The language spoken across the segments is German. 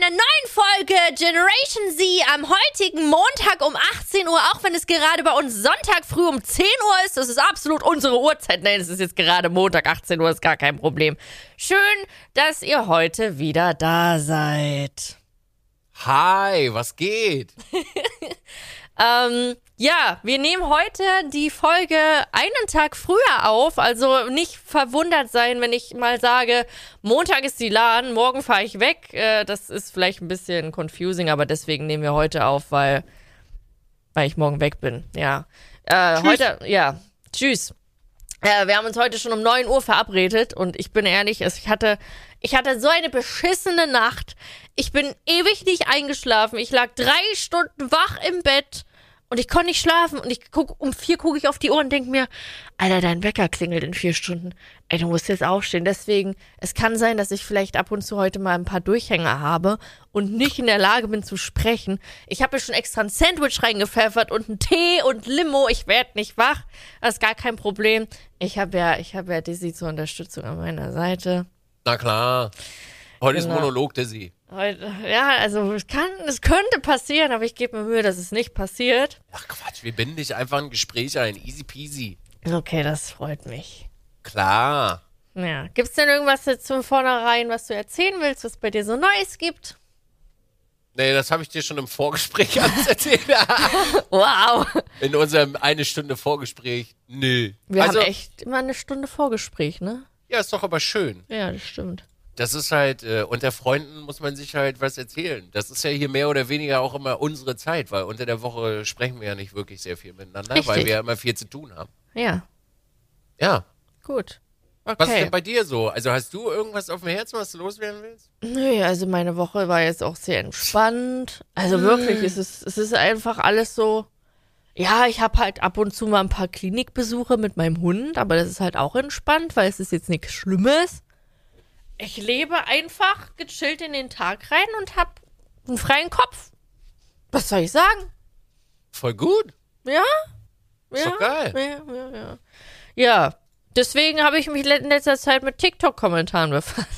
einer neuen Folge Generation Z am heutigen Montag um 18 Uhr, auch wenn es gerade bei uns Sonntag früh um 10 Uhr ist. Das ist absolut unsere Uhrzeit. Nein, es ist jetzt gerade Montag 18 Uhr, ist gar kein Problem. Schön, dass ihr heute wieder da seid. Hi, was geht? Ähm, ja, wir nehmen heute die Folge einen Tag früher auf. Also nicht verwundert sein, wenn ich mal sage, Montag ist die LAN, morgen fahre ich weg. Äh, das ist vielleicht ein bisschen confusing, aber deswegen nehmen wir heute auf, weil, weil ich morgen weg bin. Ja. Äh, heute, ja. Tschüss. Äh, wir haben uns heute schon um 9 Uhr verabredet und ich bin ehrlich, ich hatte, ich hatte so eine beschissene Nacht. Ich bin ewig nicht eingeschlafen. Ich lag drei Stunden wach im Bett und ich konnte nicht schlafen und ich guck, um vier gucke ich auf die Uhr und denke mir, Alter, dein Wecker klingelt in vier Stunden. Ey, du musst jetzt aufstehen. Deswegen, es kann sein, dass ich vielleicht ab und zu heute mal ein paar Durchhänger habe und nicht in der Lage bin zu sprechen. Ich habe mir schon extra ein Sandwich reingepfeffert und einen Tee und Limo. Ich werde nicht wach. Das ist gar kein Problem. Ich habe ja, ich habe ja Dizzy zur Unterstützung an meiner Seite. Na klar. Heute Genau. ist Monolog Dizzy. Ja, also es kann, es könnte passieren, aber ich gebe mir Mühe, dass es nicht passiert. Ach Quatsch, wir binden dich einfach in ein Gespräch ein. Easy peasy. Okay, das freut mich. Klar. Ja, gibt's denn irgendwas jetzt zum Vornherein, was du erzählen willst, was bei dir so Neues gibt? Nee, das habe ich dir schon im Vorgespräch alles erzählt. Wow. in unserem eine Stunde Vorgespräch. Nö. Wir also, haben echt immer eine Stunde Vorgespräch, ne? ja, ist doch aber schön. Ja, das stimmt. Das ist halt, äh, unter Freunden muss man sich halt was erzählen. Das ist ja hier mehr oder weniger auch immer unsere Zeit, weil unter der Woche sprechen wir ja nicht wirklich sehr viel miteinander, weil Richtig. wir ja immer viel zu tun haben. Ja, Ja. gut. Was ist Okay. denn bei dir so? Also hast du irgendwas auf dem Herzen, was du loswerden willst? Nö, also meine Woche war jetzt auch sehr entspannt. Also wirklich, es ist, es ist einfach alles so. Ja, ich habe halt ab und zu mal ein paar Klinikbesuche mit meinem Hund, aber das ist halt auch entspannt, weil es ist jetzt nichts Schlimmes. Ich lebe einfach gechillt in den Tag rein und hab einen freien Kopf. Was soll ich sagen? Voll gut. Ja? Ist ja, doch geil. Ja, ja, ja. Ja, deswegen habe ich mich in letzter Zeit mit TikTok-Kommentaren befasst.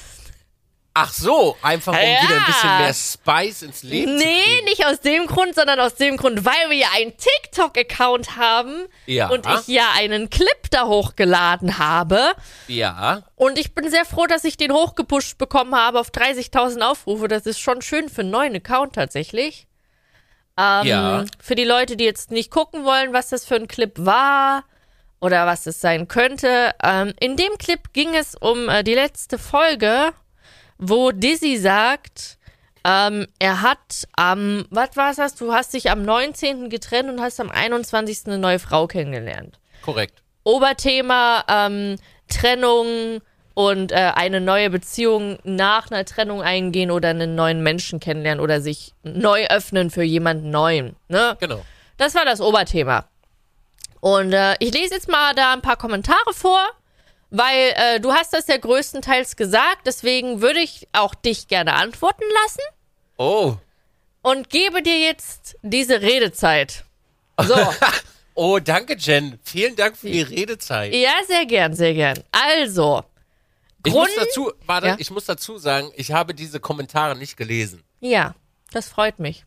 Ach so, einfach um Ja. wieder ein bisschen mehr Spice ins Leben zu Nee, kriegen. nicht aus dem Grund, sondern aus dem Grund, weil wir ja einen TikTok-Account haben Ja. und ich ja einen Clip da hochgeladen habe. Ja. Und ich bin sehr froh, dass ich den hochgepusht bekommen habe auf 30.000 Aufrufe. Das ist schon schön für einen neuen Account tatsächlich. Ähm, Ja. Für die Leute, die jetzt nicht gucken wollen, was das für ein Clip war oder was es sein könnte. Ähm, in dem Clip ging es um äh, die letzte Folge, wo Dizzy sagt, ähm, er hat am, was war das? Du hast dich am 19. getrennt und hast am 21. eine neue Frau kennengelernt. Korrekt. Oberthema ähm, Trennung und äh, eine neue Beziehung nach einer Trennung eingehen oder einen neuen Menschen kennenlernen oder sich neu öffnen für jemanden neuen. Ne? Genau. Das war das Oberthema. Und äh, ich lese jetzt mal da ein paar Kommentare vor, weil äh, du hast das ja größtenteils gesagt, deswegen würde ich auch dich gerne antworten lassen Oh. und gebe dir jetzt diese Redezeit. So. Oh, danke, Jen. Vielen Dank für die Redezeit. ja, sehr gern, sehr gern. Also, Ich Grund- muss dazu, warte, Ja. ich muss dazu sagen, ich habe diese Kommentare nicht gelesen. Ja, das freut mich.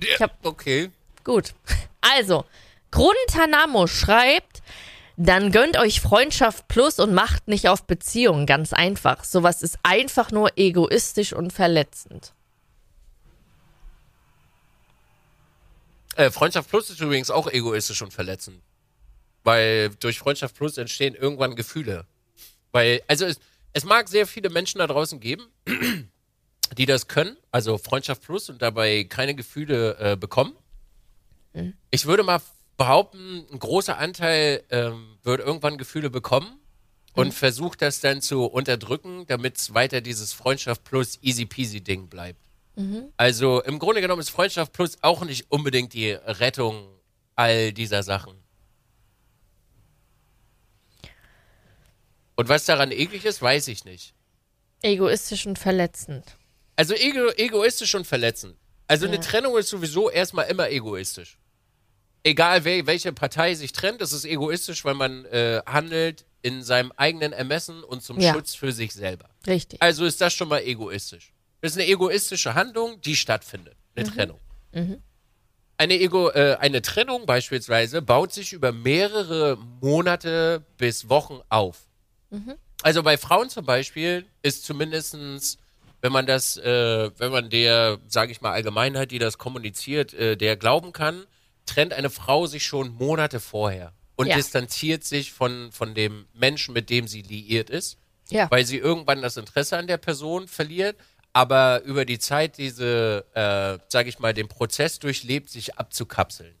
Ich hab- okay. Gut. Also, Grundanamo schreibt, dann gönnt euch Freundschaft plus und macht nicht auf Beziehungen. Ganz einfach. Sowas ist einfach nur egoistisch und verletzend. Äh, Freundschaft Plus ist übrigens auch egoistisch und verletzend. Weil durch Freundschaft Plus entstehen irgendwann Gefühle. Weil, also es, es mag sehr viele Menschen da draußen geben, die das können, also Freundschaft Plus und dabei keine Gefühle äh, bekommen. Ich würde mal behaupten, ein großer Anteil ähm, wird irgendwann Gefühle bekommen und versucht das dann zu unterdrücken, damit es weiter dieses Freundschaft Plus easy peasy Ding bleibt. Also im Grunde genommen ist Freundschaft Plus auch nicht unbedingt die Rettung all dieser Sachen. Und was daran eklig ist, weiß ich nicht. Egoistisch und verletzend. Also ego egoistisch und verletzend. Also eine Trennung ist sowieso erstmal immer egoistisch. Egal wel welche Partei sich trennt, es ist egoistisch, weil man äh, handelt in seinem eigenen Ermessen und zum Ja. Schutz für sich selber. Richtig. Also ist das schon mal egoistisch. Das ist eine egoistische Handlung, die stattfindet. Eine Trennung. Eine, Ego, äh, eine Trennung beispielsweise baut sich über mehrere Monate bis Wochen auf. Also bei Frauen zum Beispiel ist zumindestens, wenn man das, äh, wenn man der, sage ich mal, Allgemeinheit, die das kommuniziert, äh, der glauben kann, trennt eine Frau sich schon Monate vorher und Ja. distanziert sich von, von dem Menschen, mit dem sie liiert ist Ja. weil sie irgendwann das Interesse an der Person verliert, aber über die Zeit diese, äh, sage ich mal, den Prozess durchlebt, sich abzukapseln.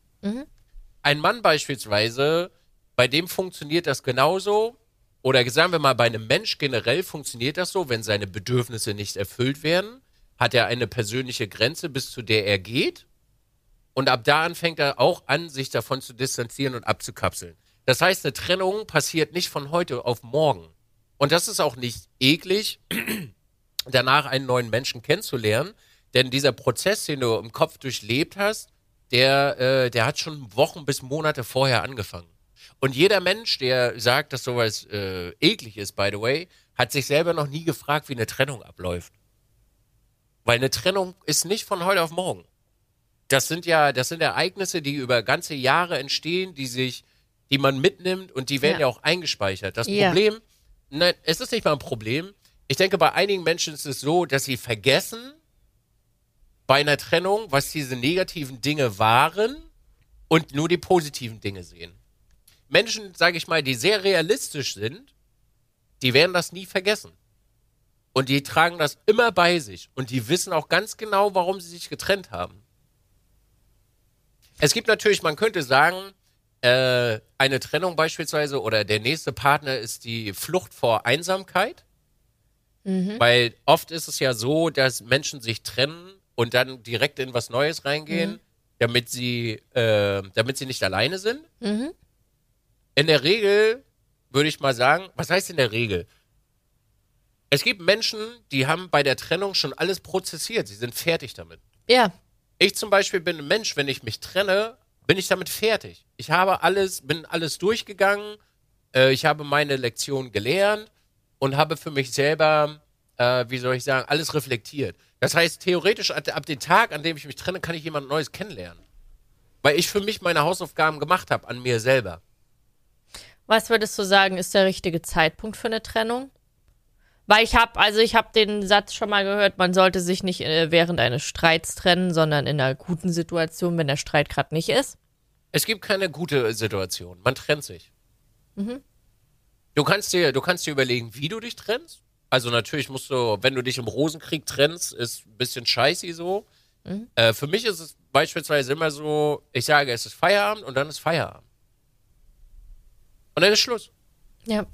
Ein Mann beispielsweise, bei dem funktioniert das genauso, oder sagen wir mal, bei einem Mensch generell funktioniert das so, wenn seine Bedürfnisse nicht erfüllt werden, hat er eine persönliche Grenze, bis zu der er geht. Und ab da an fängt er auch an, sich davon zu distanzieren und abzukapseln. Das heißt, eine Trennung passiert nicht von heute auf morgen. Und das ist auch nicht eklig, danach einen neuen Menschen kennenzulernen. Denn dieser Prozess, den du im Kopf durchlebt hast, der, äh, der hat schon Wochen bis Monate vorher angefangen. Und jeder Mensch, der sagt, dass sowas äh, eklig ist, by the way, hat sich selber noch nie gefragt, wie eine Trennung abläuft. Weil eine Trennung ist nicht von heute auf morgen. Das sind ja, das sind Ereignisse, die über ganze Jahre entstehen, die sich, die man mitnimmt und die werden Ja. ja, auch eingespeichert. Das Ja. Problem, nein, es ist nicht mal ein Problem. Ich denke, bei einigen Menschen ist es so, dass sie vergessen, bei einer Trennung, was diese negativen Dinge waren und nur die positiven Dinge sehen. Menschen, sage ich mal, die sehr realistisch sind, die werden das nie vergessen. Und die tragen das immer bei sich. Und die wissen auch ganz genau, warum sie sich getrennt haben. Es gibt natürlich, man könnte sagen, äh, eine Trennung beispielsweise oder der nächste Partner ist die Flucht vor Einsamkeit. Weil oft ist es ja so, dass Menschen sich trennen und dann direkt in was Neues reingehen, damit sie, äh, damit sie nicht alleine sind. In der Regel würde ich mal sagen, was heißt in der Regel? Es gibt Menschen, die haben bei der Trennung schon alles prozessiert. Sie sind fertig damit. Ja. Ich zum Beispiel bin ein Mensch, wenn ich mich trenne, bin ich damit fertig. Ich habe alles, bin alles durchgegangen. Äh, ich habe meine Lektion gelernt und habe für mich selber, äh, wie soll ich sagen, alles reflektiert. Das heißt, theoretisch ab, ab dem Tag, an dem ich mich trenne, kann ich jemand Neues kennenlernen. Weil ich für mich meine Hausaufgaben gemacht habe an mir selber. Was würdest du sagen, ist der richtige Zeitpunkt für eine Trennung? Weil ich habe, also ich habe den Satz schon mal gehört, man sollte sich nicht äh, während eines Streits trennen, sondern in einer guten Situation, wenn der Streit gerade nicht ist. Es gibt keine gute Situation. Man trennt sich. Du kannst dir, du kannst dir überlegen, wie du dich trennst. Also natürlich musst du, wenn du dich im Rosenkrieg trennst, ist ein bisschen scheiße so. Äh, für mich ist es beispielsweise immer so, ich sage, es ist Feierabend und dann ist Feierabend. Und dann ist Schluss. Ja.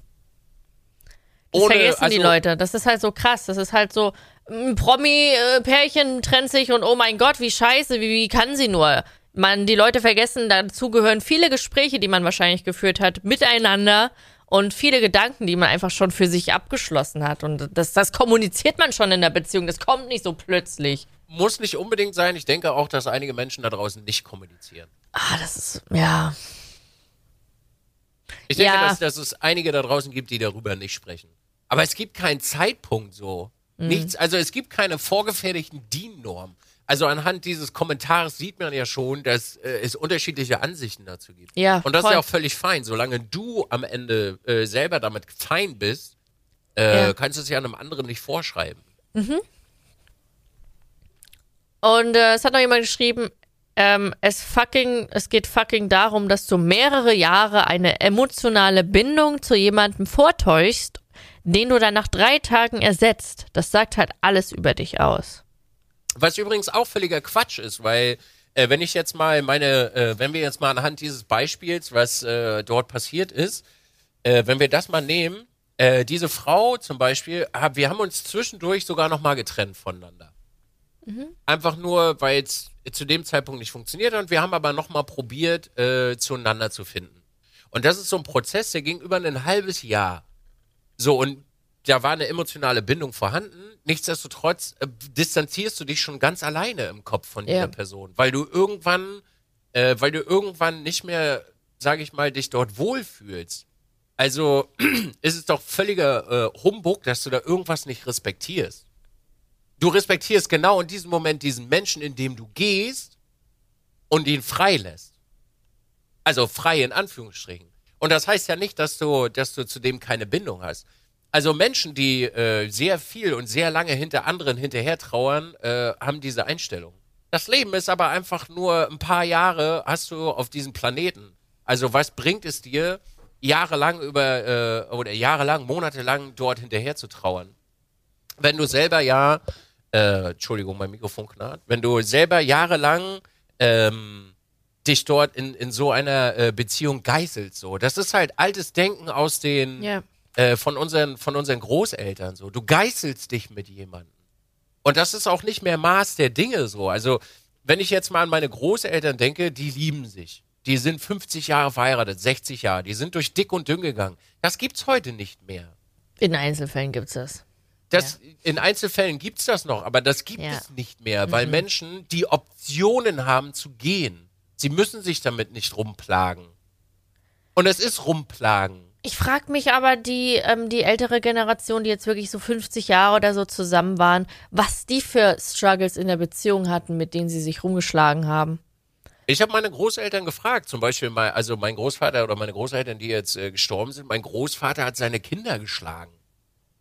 Das vergessen die also- Leute. Das ist halt so krass. Das ist halt so, ein Promi-Pärchen trennt sich und oh mein Gott, wie scheiße, wie, wie kann sie nur? Man, die Leute vergessen, dazu gehören viele Gespräche, die man wahrscheinlich geführt hat, miteinander und viele Gedanken, die man einfach schon für sich abgeschlossen hat. Und das, das kommuniziert man schon in der Beziehung. Das kommt nicht so plötzlich. Muss nicht unbedingt sein. Ich denke auch, dass einige Menschen da draußen nicht kommunizieren. Ah, das ist, ja. Ich denke, Ja. dass, dass es einige da draußen gibt, die darüber nicht sprechen. Aber es gibt keinen Zeitpunkt so. Mhm. Nichts, also es gibt keine vorgefertigten DIN-Norm. Also anhand dieses Kommentars sieht man ja schon, dass äh, es unterschiedliche Ansichten dazu gibt. Ja, Und das voll. ist ja auch völlig fein. Solange du am Ende äh, selber damit fein bist, äh, Ja. kannst du es ja einem anderen nicht vorschreiben. Und äh, es hat noch jemand geschrieben, ähm, es fucking, es geht fucking darum, dass du mehrere Jahre eine emotionale Bindung zu jemandem vortäuschst, den du dann nach drei Tagen ersetzt. Das sagt halt alles über dich aus. Was übrigens auch völliger Quatsch ist, weil äh, wenn ich jetzt mal meine, äh, wenn wir jetzt mal anhand dieses Beispiels, was äh, dort passiert ist, äh, wenn wir das mal nehmen, äh, diese Frau zum Beispiel, hab, wir haben uns zwischendurch sogar noch mal getrennt voneinander. Einfach nur, weil es zu dem Zeitpunkt nicht funktioniert hat und wir haben aber noch mal probiert, äh, zueinander zu finden. Und das ist so ein Prozess, der ging über ein halbes Jahr. So, und da war eine emotionale Bindung vorhanden. Nichtsdestotrotz äh, distanzierst du dich schon ganz alleine im Kopf von dieser Ja. Person, weil du irgendwann, äh, weil du irgendwann nicht mehr, sage ich mal, dich dort wohlfühlst. Also ist es doch völliger äh, Humbug, dass du da irgendwas nicht respektierst. Du respektierst genau in diesem Moment diesen Menschen, in dem du gehst und ihn frei lässt. Also frei in Anführungsstrichen. Und das heißt ja nicht, dass du, dass du zu dem keine Bindung hast. Also Menschen, die äh, sehr viel und sehr lange hinter anderen hinterher trauern, äh, haben diese Einstellung. Das Leben ist aber einfach nur ein paar Jahre hast du auf diesem Planeten. Also was bringt es dir, jahrelang über äh, oder jahrelang, monatelang dort hinterher zu trauern? Wenn du selber ja, äh, Entschuldigung, mein Mikrofon knarrt, wenn du selber jahrelang ähm, dich dort in, in so einer äh, Beziehung geißelst, so. Das ist halt altes Denken aus den, Ja. äh, von, unseren, von unseren Großeltern, so. Du geißelst dich mit jemandem. Und das ist auch nicht mehr Maß der Dinge, so. Also, wenn ich jetzt mal an meine Großeltern denke, die lieben sich. Die sind 50 Jahre verheiratet, 60 Jahre, die sind durch dick und dünn gegangen. Das gibt's heute nicht mehr. In Einzelfällen gibt's das. Das, In Einzelfällen gibt's das noch, aber das gibt Ja. es nicht mehr, weil Menschen die Optionen haben zu gehen. Sie müssen sich damit nicht rumplagen. Und es ist rumplagen. Ich frage mich aber, die, ähm, die ältere Generation, die jetzt wirklich so 50 Jahre oder so zusammen waren, was die für Struggles in der Beziehung hatten, mit denen sie sich rumgeschlagen haben. Ich habe meine Großeltern gefragt, zum Beispiel mal, also mein Großvater oder meine Großeltern, die jetzt äh, gestorben sind, mein Großvater hat seine Kinder geschlagen.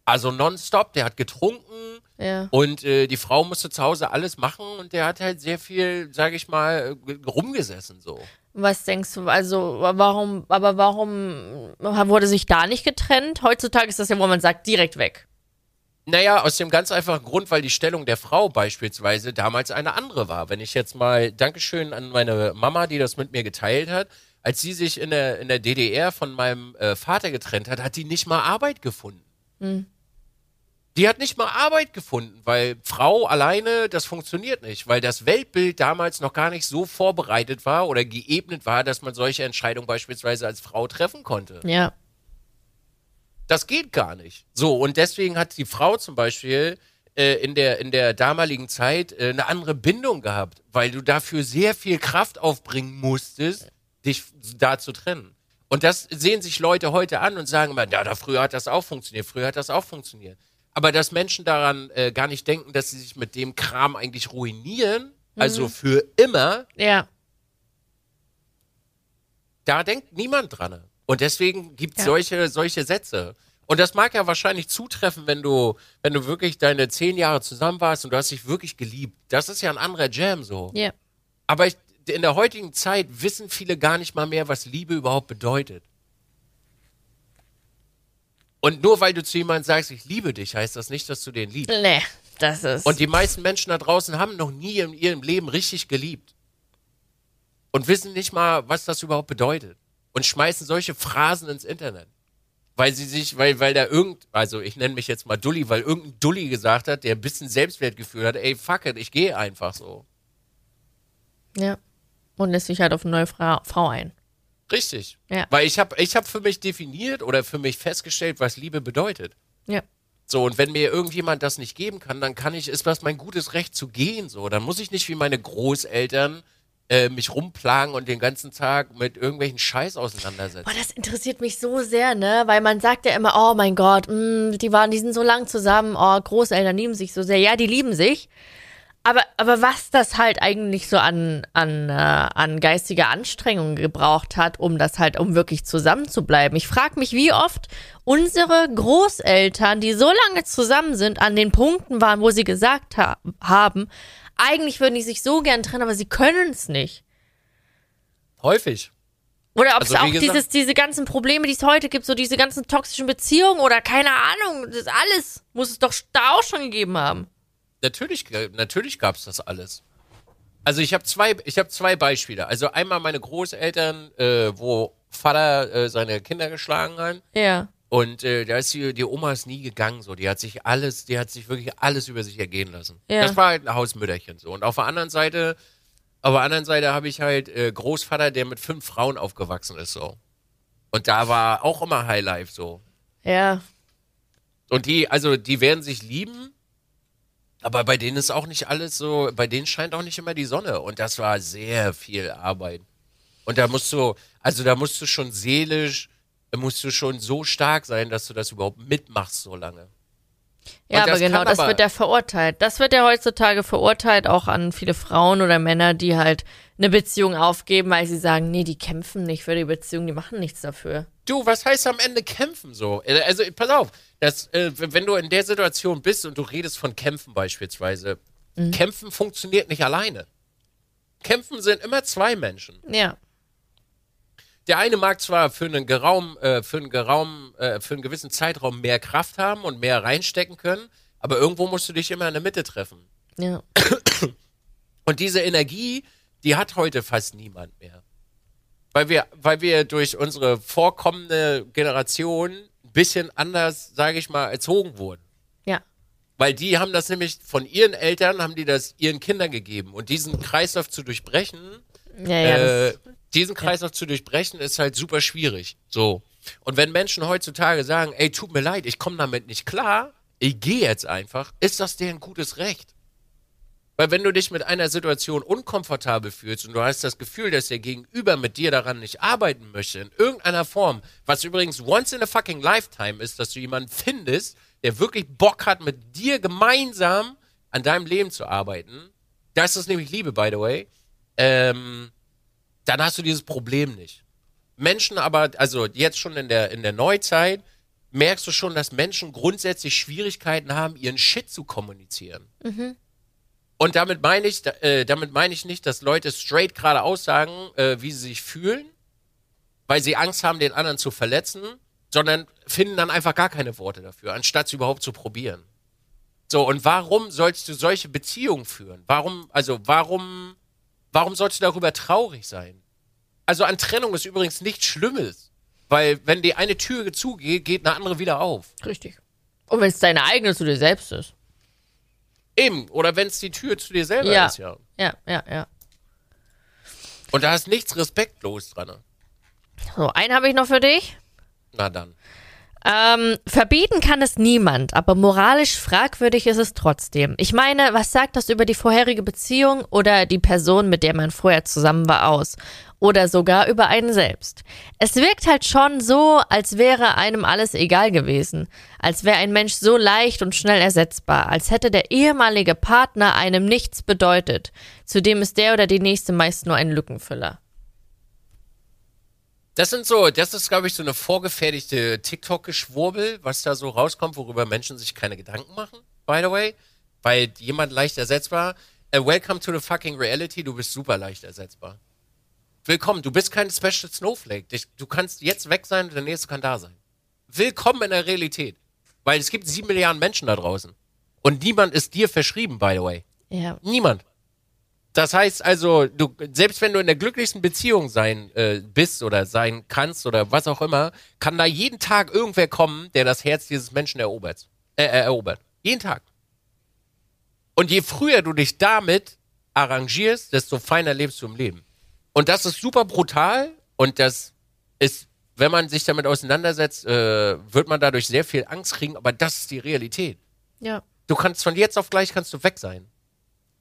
Also nonstop, der hat getrunken Ja. und äh, die Frau musste zu Hause alles machen und der hat halt sehr viel, sage ich mal, äh, rumgesessen so. Was denkst du, also warum, aber warum wurde sich da nicht getrennt? Heutzutage ist das ja, wo man sagt, direkt weg. Naja, aus dem ganz einfachen Grund, weil die Stellung der Frau beispielsweise damals eine andere war. Wenn ich jetzt mal, Dankeschön an meine Mama, die das mit mir geteilt hat, als sie sich in der, in der DDR von meinem äh, Vater getrennt hat, hat die nicht mal Arbeit gefunden. Die hat nicht mal Arbeit gefunden, weil Frau alleine, das funktioniert nicht, weil das Weltbild damals noch gar nicht so vorbereitet war oder geebnet war, dass man solche Entscheidungen beispielsweise als Frau treffen konnte. Ja. Das geht gar nicht. So, und deswegen hat die Frau zum Beispiel äh, in, der, in der damaligen Zeit äh, eine andere Bindung gehabt, weil du dafür sehr viel Kraft aufbringen musstest, dich da zu trennen. Und das sehen sich Leute heute an und sagen immer, ja, da früher hat das auch funktioniert, früher hat das auch funktioniert. Aber dass Menschen daran äh, gar nicht denken, dass sie sich mit dem Kram eigentlich ruinieren, also für immer, Ja. da denkt niemand dran. Und deswegen gibt's Ja. solche, solche Sätze. Und das mag ja wahrscheinlich zutreffen, wenn du, wenn du wirklich deine zehn Jahre zusammen warst und du hast dich wirklich geliebt. Das ist ja ein anderer Jam so. Ja. Aber ich, in der heutigen Zeit wissen viele gar nicht mal mehr, was Liebe überhaupt bedeutet. Und nur weil du zu jemandem sagst, ich liebe dich, heißt das nicht, dass du den liebst. Nee, das ist. Und die meisten Menschen da draußen haben noch nie in ihrem Leben richtig geliebt. Und wissen nicht mal, was das überhaupt bedeutet. Und schmeißen solche Phrasen ins Internet. Weil sie sich, weil, weil da irgend, also ich nenne mich jetzt mal Dulli, weil irgendein Dulli gesagt hat, der ein bisschen Selbstwertgefühl hat, ey, fuck it, ich gehe einfach so. ja. Und lässt sich halt auf eine neue Fra Frau ein. Richtig. Ja. Weil ich habe ich hab für mich definiert oder für mich festgestellt, was Liebe bedeutet. Ja. So, und wenn mir irgendjemand das nicht geben kann, dann kann ich, ist das mein gutes Recht zu gehen. So, dann muss ich nicht wie meine Großeltern äh, mich rumplagen und den ganzen Tag mit irgendwelchen Scheiß auseinandersetzen. Boah, das interessiert mich so sehr, ne? Weil man sagt ja immer, oh mein Gott, mh, die waren, die sind so lang zusammen, oh, Großeltern lieben sich so sehr. Ja, die lieben sich. Aber, aber was das halt eigentlich so an, an, äh, an geistiger Anstrengung gebraucht hat, um das halt, um wirklich zusammen zu bleiben. Ich frage mich, wie oft unsere Großeltern, die so lange zusammen sind, an den Punkten waren, wo sie gesagt ha haben, eigentlich würden die sich so gern trennen, aber sie können es nicht. Häufig. Oder ob Also, es auch gesagt- dieses, diese ganzen Probleme, die es heute gibt, so diese ganzen toxischen Beziehungen oder keine Ahnung, das alles muss es doch da auch schon gegeben haben. Natürlich, natürlich gab's das alles. Also ich habe zwei, ich habe zwei Beispiele. Also einmal meine Großeltern, äh, wo Vater äh, seine Kinder geschlagen hat. Ja. Und äh, da ist die, die Oma ist nie gegangen, so. Die hat sich alles, die hat sich wirklich alles über sich ergehen lassen. Ja. Das war halt ein Hausmütterchen, so. Und auf der anderen Seite, auf der anderen Seite habe ich halt äh, Großvater, der mit fünf Frauen aufgewachsen ist, so. Und da war auch immer Highlife, so. Ja. Und die, also die werden sich lieben, aber bei denen ist auch nicht alles so, bei denen scheint auch nicht immer die Sonne. Und das war sehr viel Arbeit. Und da musst du, also da musst du schon seelisch, musst du schon so stark sein, dass du das überhaupt mitmachst so lange. Ja, aber genau, das aber- wird ja verurteilt. Das wird ja heutzutage verurteilt, auch an viele Frauen oder Männer, die halt eine Beziehung aufgeben, weil sie sagen, nee, die kämpfen nicht für die Beziehung, die machen nichts dafür. Du, was heißt am Ende kämpfen so? Äh, Also, pass auf, das, äh, wenn du in der Situation bist und du redest von Kämpfen beispielsweise, Kämpfen funktioniert nicht alleine. Kämpfen sind immer zwei Menschen. Ja. Der eine mag zwar für einen, Geraum, äh, für, einen Geraum, äh, für einen gewissen Zeitraum mehr Kraft haben und mehr reinstecken können, aber irgendwo musst du dich immer in der Mitte treffen. Ja. Und diese Energie, die hat heute fast niemand mehr. Weil wir, weil wir durch unsere vorkommende Generation ein bisschen anders, sage ich mal, erzogen wurden. Ja. Weil die haben das nämlich von ihren Eltern, haben die das ihren Kindern gegeben. Und diesen Kreislauf zu durchbrechen, Ja, ja. äh, diesen Kreislauf zu durchbrechen, ist halt super schwierig. So. Und wenn Menschen heutzutage sagen, ey, tut mir leid, ich komme damit nicht klar, ich gehe jetzt einfach, ist das deren gutes Recht. Weil wenn du dich mit einer Situation unkomfortabel fühlst und du hast das Gefühl, dass der Gegenüber mit dir daran nicht arbeiten möchte, in irgendeiner Form, was übrigens once in a fucking lifetime ist, dass du jemanden findest, der wirklich Bock hat, mit dir gemeinsam an deinem Leben zu arbeiten, das ist nämlich Liebe, by the way, ähm, dann hast du dieses Problem nicht. Menschen aber, also jetzt schon in der, in der Neuzeit, merkst du schon, dass Menschen grundsätzlich Schwierigkeiten haben, ihren Shit zu kommunizieren. Und damit meine ich, äh, damit meine ich nicht, dass Leute straight gerade aussagen, äh, wie sie sich fühlen, weil sie Angst haben, den anderen zu verletzen, sondern finden dann einfach gar keine Worte dafür, anstatt sie überhaupt zu probieren. So, und warum sollst du solche Beziehungen führen? Warum, also warum, warum sollst du darüber traurig sein? Also an Trennung ist übrigens nichts Schlimmes, weil wenn die eine Tür zugeht, geht eine andere wieder auf. richtig. Und wenn es deine eigene zu dir selbst ist. Eben, oder wenn es die Tür zu dir selber Ja. ist, ja. Ja, ja, ja. Und da ist nichts respektlos dran. So, einen habe ich noch für dich. Na dann. Ähm, verbieten kann es niemand, aber moralisch fragwürdig ist es trotzdem. Ich meine, was sagt das über die vorherige Beziehung oder die Person, mit der man vorher zusammen war, aus? Oder sogar über einen selbst? Es wirkt halt schon so, als wäre einem alles egal gewesen. Als wäre ein Mensch so leicht und schnell ersetzbar. Als hätte der ehemalige Partner einem nichts bedeutet. Zudem ist der oder die nächste meist nur ein Lückenfüller. Das sind so, das ist, glaube ich, so eine vorgefertigte TikTok-Geschwurbel, was da so rauskommt, worüber Menschen sich keine Gedanken machen, by the way. Weil jemand leicht ersetzbar. Äh, welcome to the fucking reality, du bist super leicht ersetzbar. Willkommen, du bist kein Special Snowflake. Dich, du kannst jetzt weg sein und der nächste kann da sein. Willkommen in der Realität. Weil es gibt sieben Milliarden Menschen da draußen. Und niemand ist dir verschrieben, by the way. Ja. Niemand. Das heißt also, du, selbst wenn du in der glücklichsten Beziehung sein äh, bist oder sein kannst oder was auch immer, kann da jeden Tag irgendwer kommen, der das Herz dieses Menschen erobert. Äh, äh, erobert. Jeden Tag. Und je früher du dich damit arrangierst, desto feiner lebst du im Leben. Und das ist super brutal und das ist, wenn man sich damit auseinandersetzt, äh, wird man dadurch sehr viel Angst kriegen, aber das ist die Realität. Ja. Du kannst von jetzt auf gleich kannst du weg sein.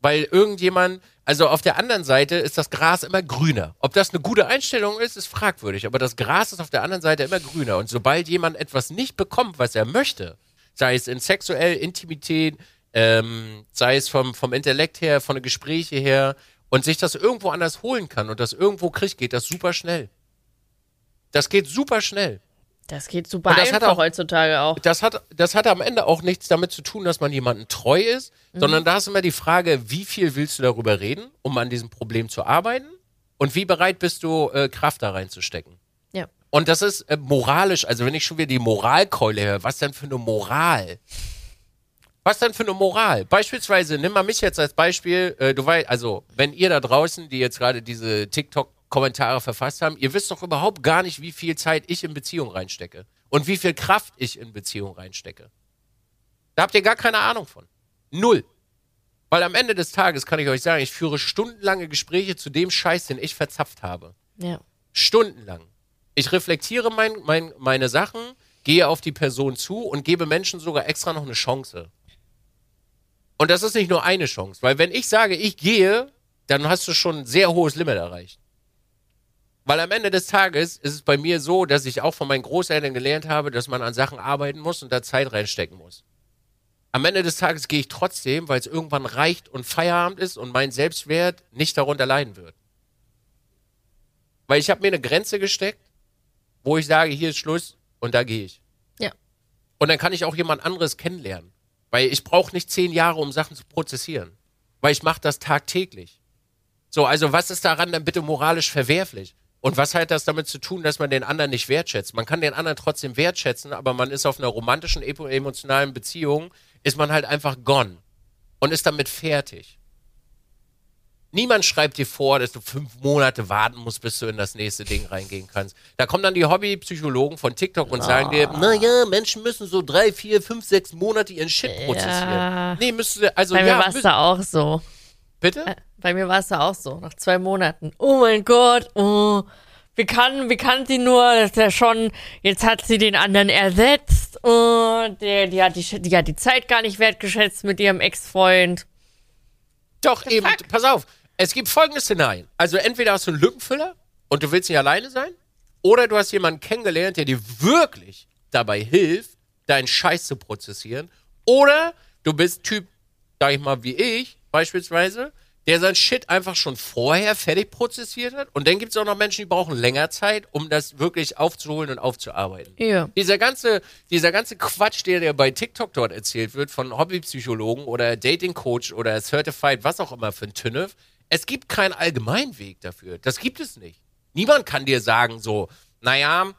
Weil irgendjemand, also auf der anderen Seite ist das Gras immer grüner. Ob das eine gute Einstellung ist, ist fragwürdig. Aber das Gras ist auf der anderen Seite immer grüner. Und sobald jemand etwas nicht bekommt, was er möchte, sei es in sexuell Intimität, ähm, sei es vom, vom Intellekt her, von den Gesprächen her, und sich das irgendwo anders holen kann und das irgendwo kriegt, geht das super schnell. Das geht super schnell. Das geht super Und das hat einfach auch- heutzutage auch. Das hat, das hat am Ende auch nichts damit zu tun, dass man jemandem treu ist, sondern da ist immer die Frage, wie viel willst du darüber reden, um an diesem Problem zu arbeiten und wie bereit bist du, äh, Kraft da reinzustecken. Ja. Und das ist äh, moralisch, also wenn ich schon wieder die Moralkeule höre, was denn für eine Moral? Was denn für eine Moral? Beispielsweise, nimm mal mich jetzt als Beispiel, äh, du weißt, also, wenn ihr da draußen, die jetzt gerade diese TikTok-Kommentare verfasst haben, ihr wisst doch überhaupt gar nicht, wie viel Zeit ich in Beziehung reinstecke und wie viel Kraft ich in Beziehung reinstecke. Da habt ihr gar keine Ahnung von. Null. Weil am Ende des Tages kann ich euch sagen, ich führe stundenlange Gespräche zu dem Scheiß, den ich verzapft habe. Ja. Stundenlang. Ich reflektiere mein, mein, meine Sachen, gehe auf die Person zu und gebe Menschen sogar extra noch eine Chance. Und das ist nicht nur eine Chance, weil wenn ich sage, ich gehe, dann hast du schon ein sehr hohes Limit erreicht. Weil am Ende des Tages ist es bei mir so, dass ich auch von meinen Großeltern gelernt habe, dass man an Sachen arbeiten muss und da Zeit reinstecken muss. am Ende des Tages gehe ich trotzdem, weil es irgendwann reicht und Feierabend ist und mein Selbstwert nicht darunter leiden wird. Weil ich habe mir eine Grenze gesteckt, wo ich sage, hier ist Schluss und da gehe ich. Ja. Und dann kann ich auch jemand anderes kennenlernen. Weil ich brauche nicht zehn Jahre, um Sachen zu prozessieren. Weil ich mache das tagtäglich. So, also was ist daran dann bitte moralisch verwerflich? Und was hat das damit zu tun, dass man den anderen nicht wertschätzt? Man kann den anderen trotzdem wertschätzen, aber man ist auf einer romantischen, emotionalen Beziehung, ist man halt einfach gone und ist damit fertig. Niemand schreibt dir vor, dass du fünf Monate warten musst, bis du in das nächste Ding reingehen kannst. Da kommen dann die Hobbypsychologen von TikTok und sagen dir, naja, Menschen müssen so drei, vier, fünf, sechs Monate ihren Shit prozessieren. Ja. Nee, müssen sie, also Bei mir ja, war es da auch so. bitte? Bei mir war es da auch so. Nach zwei Monaten. Oh mein Gott, oh. Wie kann, wie kann sie nur, das ist ja schon, jetzt hat sie den anderen ersetzt. Oh, der, die, hat die, die hat die Zeit gar nicht wertgeschätzt mit ihrem Ex-Freund. Doch, The eben, fuck? pass auf. Es gibt folgende Szenarien. Also entweder hast du einen Lückenfüller und du willst nicht alleine sein, oder du hast jemanden kennengelernt, der dir wirklich dabei hilft, deinen Scheiß zu prozessieren, oder du bist Typ, sag ich mal, wie ich beispielsweise, der sein Shit einfach schon vorher fertig prozessiert hat. Und dann gibt es auch noch Menschen, die brauchen länger Zeit, um das wirklich aufzuholen und aufzuarbeiten. Ja. Dieser ganze, dieser ganze Quatsch, der, der bei TikTok dort erzählt wird, von Hobbypsychologen oder Dating-Coach oder Certified, was auch immer für ein Tünnef, es gibt keinen Allgemeinweg dafür. Das gibt es nicht. Niemand kann dir sagen, so, naja,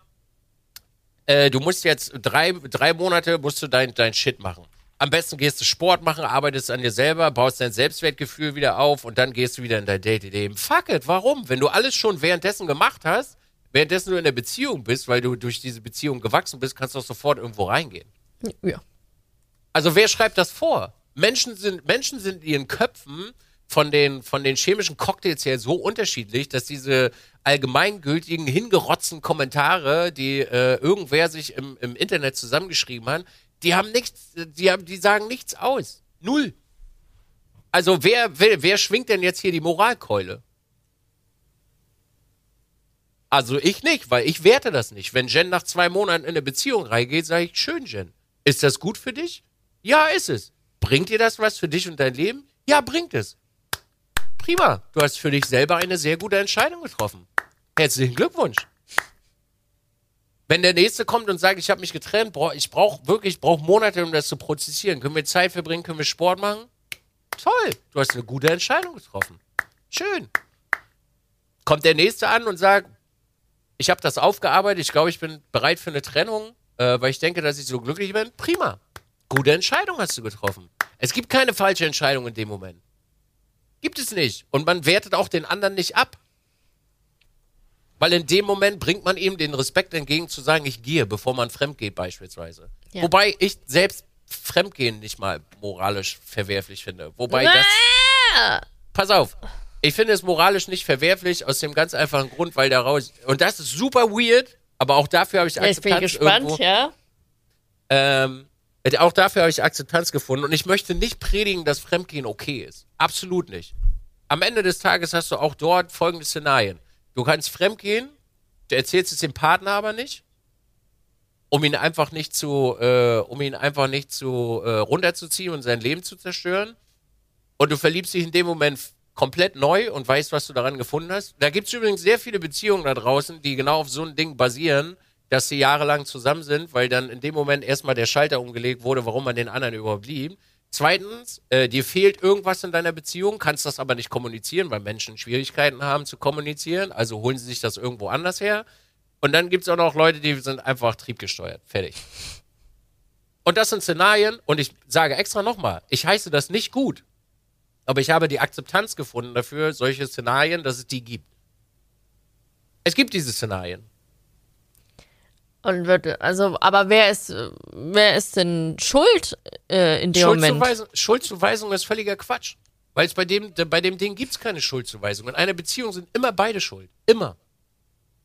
äh, du musst jetzt drei, drei Monate musst du dein, dein Shit machen. Am besten gehst du Sport machen, arbeitest an dir selber, baust dein Selbstwertgefühl wieder auf und dann gehst du wieder in dein Dating-Leben. Fuck it, warum? Wenn du alles schon währenddessen gemacht hast, währenddessen du in der Beziehung bist, weil du durch diese Beziehung gewachsen bist, kannst du auch sofort irgendwo reingehen. Ja. Also wer schreibt das vor? Menschen sind, Menschen sind in ihren Köpfen von den, von den chemischen Cocktails her so unterschiedlich, dass diese allgemeingültigen, hingerotzten Kommentare, die äh, irgendwer sich im, im Internet zusammengeschrieben hat, die haben nichts, die haben, die sagen nichts aus. Null. Also wer, wer, wer schwingt denn jetzt hier die Moralkeule? Also ich nicht, weil ich werte das nicht. Wenn Jen nach zwei Monaten in eine Beziehung reingeht, sage ich, schön, Jen. Ist das gut für dich? Ja, ist es. Bringt dir das was für dich und dein Leben? Ja, bringt es. Prima. Du hast für dich selber eine sehr gute Entscheidung getroffen. Herzlichen Glückwunsch. Wenn der nächste kommt und sagt, ich habe mich getrennt, boah, ich brauche wirklich, ich brauche Monate, um das zu prozessieren. Können wir Zeit verbringen, können wir Sport machen? Toll, du hast eine gute Entscheidung getroffen. Schön. Kommt der nächste an und sagt, ich habe das aufgearbeitet, ich glaube, ich bin bereit für eine Trennung, äh, weil ich denke, dass ich so glücklich bin. Prima. Gute Entscheidung hast du getroffen. Es gibt keine falsche Entscheidung in dem Moment. Gibt es nicht. Und man wertet auch den anderen nicht ab. Weil in dem Moment bringt man ihm den Respekt entgegen zu sagen, ich gehe, bevor man fremd geht beispielsweise. Ja. Wobei ich selbst Fremdgehen nicht mal moralisch verwerflich finde. Wobei das, Ah! pass auf, ich finde es moralisch nicht verwerflich aus dem ganz einfachen Grund, weil daraus, und das ist super weird, aber auch dafür habe ich Ja, ich bin Akzeptanz gespannt, irgendwo, ja. ähm, auch dafür habe ich Akzeptanz gefunden und ich möchte nicht predigen, dass Fremdgehen okay ist. Absolut nicht. Am Ende des Tages hast du auch dort folgende Szenarien. Du kannst fremdgehen, du erzählst es dem Partner aber nicht, um ihn einfach nicht zu, äh, um ihn einfach nicht zu äh, runterzuziehen und sein Leben zu zerstören. Und du verliebst dich in dem Moment komplett neu und weißt, was du daran gefunden hast. Da gibt es übrigens sehr viele Beziehungen da draußen, die genau auf so ein Ding basieren, dass sie jahrelang zusammen sind, weil dann in dem Moment erstmal der Schalter umgelegt wurde, warum man den anderen überhaupt liebt. Zweitens, äh, dir fehlt irgendwas in deiner Beziehung, kannst das aber nicht kommunizieren, weil Menschen Schwierigkeiten haben zu kommunizieren, also holen sie sich das irgendwo anders her. Und dann gibt es auch noch Leute, die sind einfach triebgesteuert. Fertig. Und das sind Szenarien, und ich sage extra nochmal, ich heiße das nicht gut, aber ich habe die Akzeptanz gefunden dafür, solche Szenarien, dass es die gibt. Es gibt diese Szenarien. Und wird, also, aber wer ist, wer ist denn schuld äh, in dem Moment? Schuldzuweisung, Schuldzuweisung ist völliger Quatsch. Weil es bei dem, bei dem Ding gibt es keine Schuldzuweisung. In einer Beziehung sind immer beide schuld. Immer.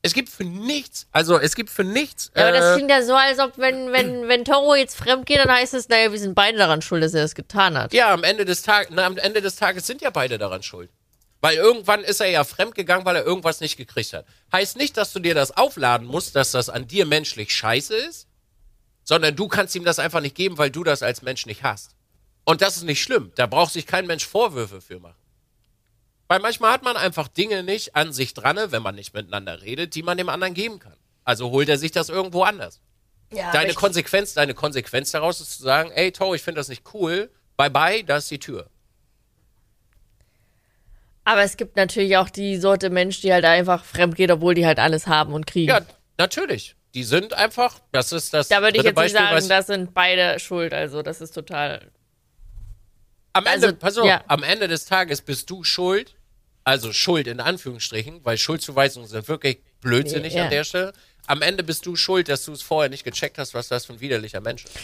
Es gibt für nichts, also es gibt für nichts. Ja, aber das äh, klingt ja so, als ob, wenn, wenn, wenn Toro jetzt fremd geht, dann heißt es, naja, wir sind beide daran schuld, dass er das getan hat. ja, am Ende des Tages, am Ende des Tages sind ja beide daran schuld. Weil irgendwann ist er ja fremd gegangen, weil er irgendwas nicht gekriegt hat. Heißt nicht, dass du dir das aufladen musst, dass das an dir menschlich scheiße ist, sondern du kannst ihm das einfach nicht geben, weil du das als Mensch nicht hast. Und das ist nicht schlimm. Da braucht sich kein Mensch Vorwürfe für machen. Weil manchmal hat man einfach Dinge nicht an sich dran, wenn man nicht miteinander redet, die man dem anderen geben kann. Also holt er sich das irgendwo anders. Ja, Deine Konsequenz, deine Konsequenz daraus ist zu sagen, ey, Tor, ich finde das nicht cool. Bye bye, da ist die Tür. Aber es gibt natürlich auch die Sorte Mensch, die halt einfach fremd geht, obwohl die halt alles haben und kriegen. Ja, natürlich. Die sind einfach, das ist das da würde ich jetzt nicht Beispiel, sagen, was- das sind beide schuld. Also das ist total. Am Ende, Also, pass auf, ja. am Ende des Tages bist du schuld, also schuld in Anführungsstrichen, weil Schuldzuweisungen sind wirklich blödsinnig Nee, ja. an der Stelle. Am Ende bist du schuld, dass du es vorher nicht gecheckt hast, was das für ein widerlicher Mensch ist.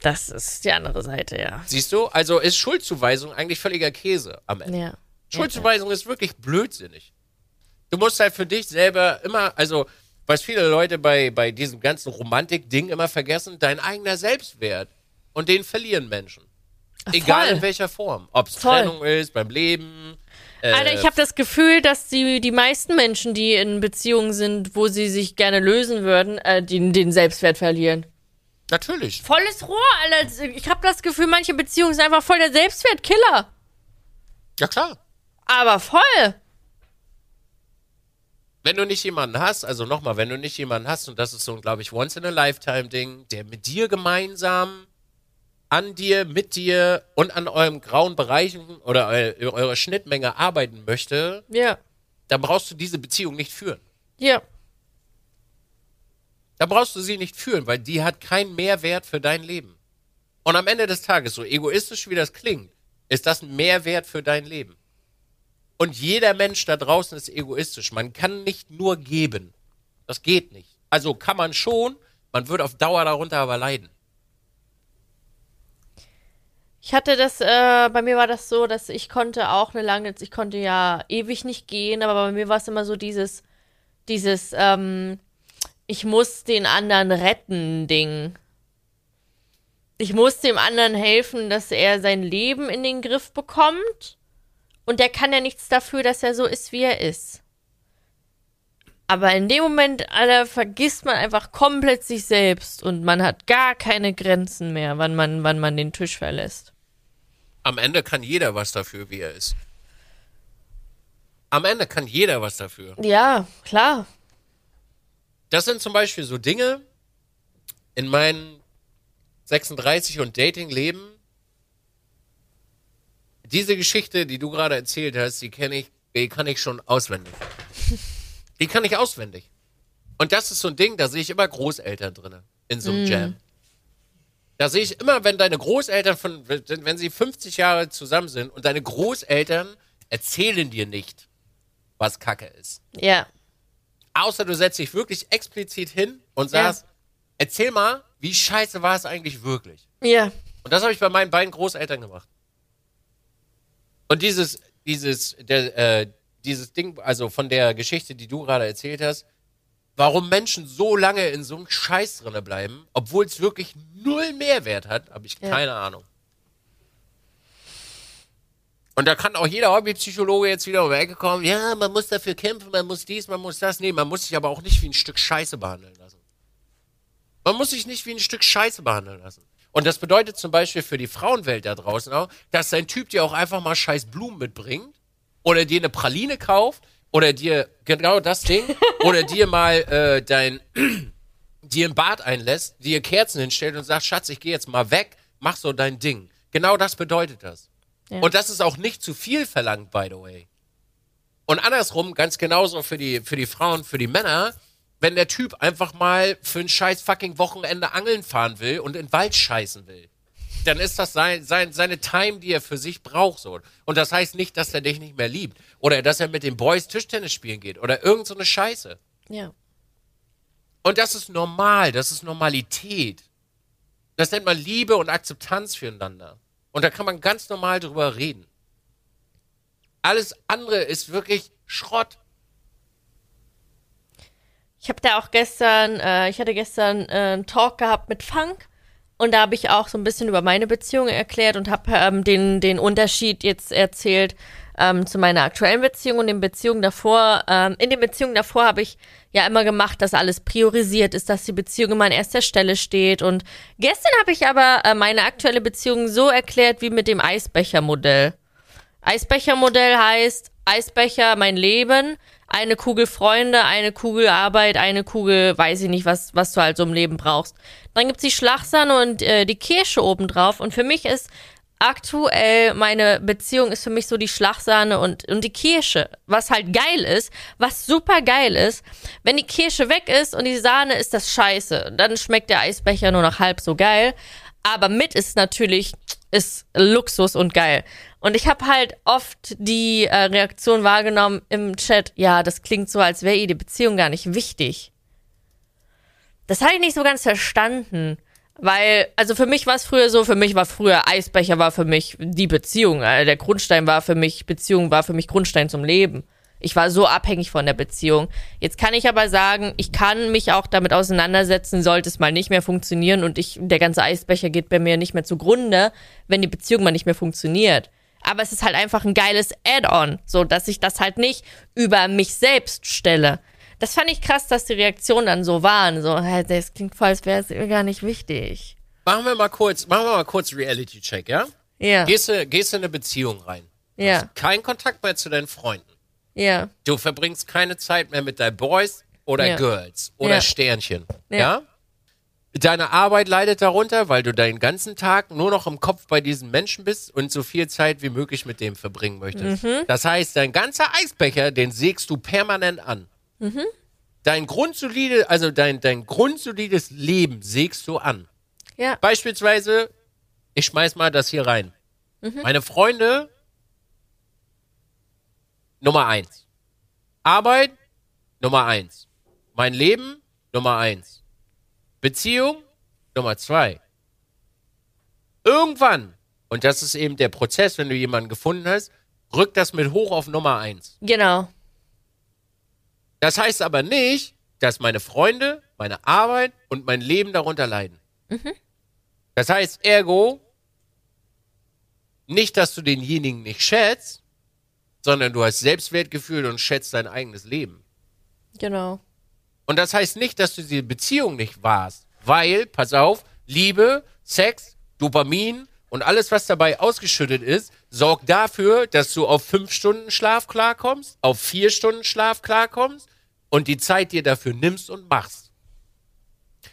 Das ist die andere Seite, ja. Siehst du? Also ist Schuldzuweisung eigentlich völliger Käse am Ende. Ja. Schuldzuweisung ist wirklich blödsinnig. Du musst halt für dich selber immer, also, was viele Leute bei, bei diesem ganzen Romantik-Ding immer vergessen, dein eigener Selbstwert. Und den verlieren Menschen. Egal voll. in welcher Form. Ob es. Trennung ist, beim Leben. Äh, Alter, ich habe das Gefühl, dass die, die meisten Menschen, die in Beziehungen sind, wo sie sich gerne lösen würden, äh, den, den Selbstwert verlieren. Natürlich. Volles Rohr, Alter. Ich habe das Gefühl, manche Beziehungen sind einfach voll der Selbstwertkiller. Ja, klar. Aber voll. Wenn du nicht jemanden hast, also nochmal, wenn du nicht jemanden hast, und das ist so ein, glaube ich, Once-in-a-Lifetime-Ding, der mit dir gemeinsam, an dir, mit dir und an eurem grauen Bereichen oder eu eurer Schnittmenge arbeiten möchte, Ja. dann brauchst du diese Beziehung nicht führen. Ja. Da brauchst du sie nicht führen, weil die hat keinen Mehrwert für dein Leben. Und am Ende des Tages, so egoistisch wie das klingt, ist das ein Mehrwert für dein Leben. Und jeder Mensch da draußen ist egoistisch. Man kann nicht nur geben. Das geht nicht. Also kann man schon, man wird auf Dauer darunter aber leiden. Ich hatte das, äh, bei mir war das so, dass ich konnte auch eine lange, ich konnte ja ewig nicht gehen, aber bei mir war es immer so dieses, dieses, ähm, ich muss den anderen retten Ding. Ich muss dem anderen helfen, dass er sein Leben in den Griff bekommt. Und der kann ja nichts dafür, dass er so ist, wie er ist. Aber in dem Moment, Alter, vergisst man einfach komplett sich selbst und man hat gar keine Grenzen mehr, wann man, wann man den Tisch verlässt. Am Ende kann jeder was dafür, wie er ist. Am Ende kann jeder was dafür. Ja, klar. Das sind zum Beispiel so Dinge in meinem 36 und Dating-Leben. Diese Geschichte, die du gerade erzählt hast, die kenne ich, die kann ich schon auswendig. Die kann ich auswendig. Und das ist so ein Ding, da sehe ich immer Großeltern drin in so einem Jam. Da sehe ich immer, wenn deine Großeltern von, wenn sie 50 Jahre zusammen sind und deine Großeltern erzählen dir nicht, was Kacke ist. Ja. Außer du setzt dich wirklich explizit hin und Ja. sagst, erzähl mal, wie scheiße war es eigentlich wirklich? Ja. Und das habe ich bei meinen beiden Großeltern gemacht. Und dieses, dieses, der, äh, dieses Ding, also von der Geschichte, die du gerade erzählt hast, warum Menschen so lange in so einem Scheiß drinne bleiben, obwohl es wirklich null Mehrwert hat, habe ich Ja. keine Ahnung. Und da kann auch jeder Hobbypsychologe jetzt wieder um die Ecke kommen, ja, man muss dafür kämpfen, man muss dies, man muss das. Nee, man muss sich aber auch nicht wie ein Stück Scheiße behandeln lassen. Man muss sich nicht wie ein Stück Scheiße behandeln lassen. Und das bedeutet zum Beispiel für die Frauenwelt da draußen auch, dass dein Typ dir auch einfach mal scheiß Blumen mitbringt oder dir eine Praline kauft oder dir genau das Ding oder dir mal äh, dein dir ein Bad einlässt, dir Kerzen hinstellt und sagt, Schatz, ich gehe jetzt mal weg, mach so dein Ding. Genau das bedeutet das. Ja. Und das ist auch nicht zu viel verlangt, by the way. Und andersrum, ganz genauso für die, für die Frauen, für die Männer, wenn der Typ einfach mal für ein scheiß fucking Wochenende angeln fahren will und in den Wald scheißen will, dann ist das sein, sein, seine Time, die er für sich braucht. So. Und das heißt nicht, dass er dich nicht mehr liebt. Oder dass er mit den Boys Tischtennis spielen geht. Oder irgend so eine Scheiße. Ja. Und das ist normal, das ist Normalität. Das nennt man Liebe und Akzeptanz füreinander. Und da kann man ganz normal drüber reden. Alles andere ist wirklich Schrott. Ich habe da auch gestern, äh, ich hatte gestern äh, einen Talk gehabt mit Funk und da habe ich auch so ein bisschen über meine Beziehung erklärt und habe ähm, den, den Unterschied jetzt erzählt ähm, zu meiner aktuellen Beziehung und den Beziehungen davor. Ähm, in den Beziehungen davor habe ich ja immer gemacht, dass alles priorisiert ist, dass die Beziehung immer an erster Stelle steht. Und gestern habe ich aber äh, meine aktuelle Beziehung so erklärt wie mit dem Eisbechermodell. Eisbechermodell heißt Eisbecher mein Leben, eine Kugel Freunde, eine Kugel Arbeit, eine Kugel, weiß ich nicht, was, was du halt so im Leben brauchst. Dann gibt's die Schlagsahne und äh, die Kirsche obendrauf. Und für mich ist aktuell meine Beziehung ist für mich so die Schlagsahne und, und die Kirsche, was halt geil ist, was super geil ist. Wenn die Kirsche weg ist und die Sahne ist das scheiße, dann schmeckt der Eisbecher nur noch halb so geil. Aber mit ist natürlich, ist Luxus und geil. Und ich habe halt oft die äh, Reaktion wahrgenommen im Chat, ja, das klingt so, als wäre ihr die Beziehung gar nicht wichtig. Das habe ich nicht so ganz verstanden. Weil, also für mich war es früher so, für mich war früher Eisbecher war für mich die Beziehung. Also der Grundstein war für mich, Beziehung war für mich Grundstein zum Leben. Ich war so abhängig von der Beziehung. Jetzt kann ich aber sagen, ich kann mich auch damit auseinandersetzen, sollte es mal nicht mehr funktionieren und ich, der ganze Eisbecher geht bei mir nicht mehr zugrunde, wenn die Beziehung mal nicht mehr funktioniert. Aber es ist halt einfach ein geiles Add-on, so dass ich das halt nicht über mich selbst stelle. Das fand ich krass, dass die Reaktionen dann so waren. So, hey, das klingt voll, als wäre es gar nicht wichtig. Machen wir mal kurz, machen wir mal kurz Reality-Check, ja? Ja. Gehst du, gehst du in eine Beziehung rein? Ja. Hast keinen Kontakt mehr zu deinen Freunden. Ja. Du verbringst keine Zeit mehr mit deinen Boys oder Ja. Girls oder Ja. Sternchen. Ja. Ja. Deine Arbeit leidet darunter, weil du deinen ganzen Tag nur noch im Kopf bei diesen Menschen bist und so viel Zeit wie möglich mit dem verbringen möchtest. Mhm. Das heißt, dein ganzer Eisbecher, den sägst du permanent an. Mhm. Dein grundsolide, also dein, dein grundsolides Leben sägst du an. Ja. Beispielsweise, ich schmeiß mal das hier rein. Mhm. Meine Freunde, Nummer eins. Arbeit, Nummer eins. Mein Leben, Nummer eins. Beziehung, Nummer zwei. Irgendwann, und das ist eben der Prozess, wenn du jemanden gefunden hast, rückt das mit hoch auf Nummer eins. Genau. Das heißt aber nicht, dass meine Freunde, meine Arbeit und mein Leben darunter leiden. Das heißt, ergo, nicht, dass du denjenigen nicht schätzt, sondern du hast Selbstwertgefühl und schätzt dein eigenes Leben. Genau. Und das heißt nicht, dass du die Beziehung nicht warst, weil, pass auf, Liebe, Sex, Dopamin und alles, was dabei ausgeschüttet ist, sorgt dafür, dass du auf fünf Stunden Schlaf klarkommst, auf vier Stunden Schlaf klarkommst und die Zeit dir dafür nimmst und machst.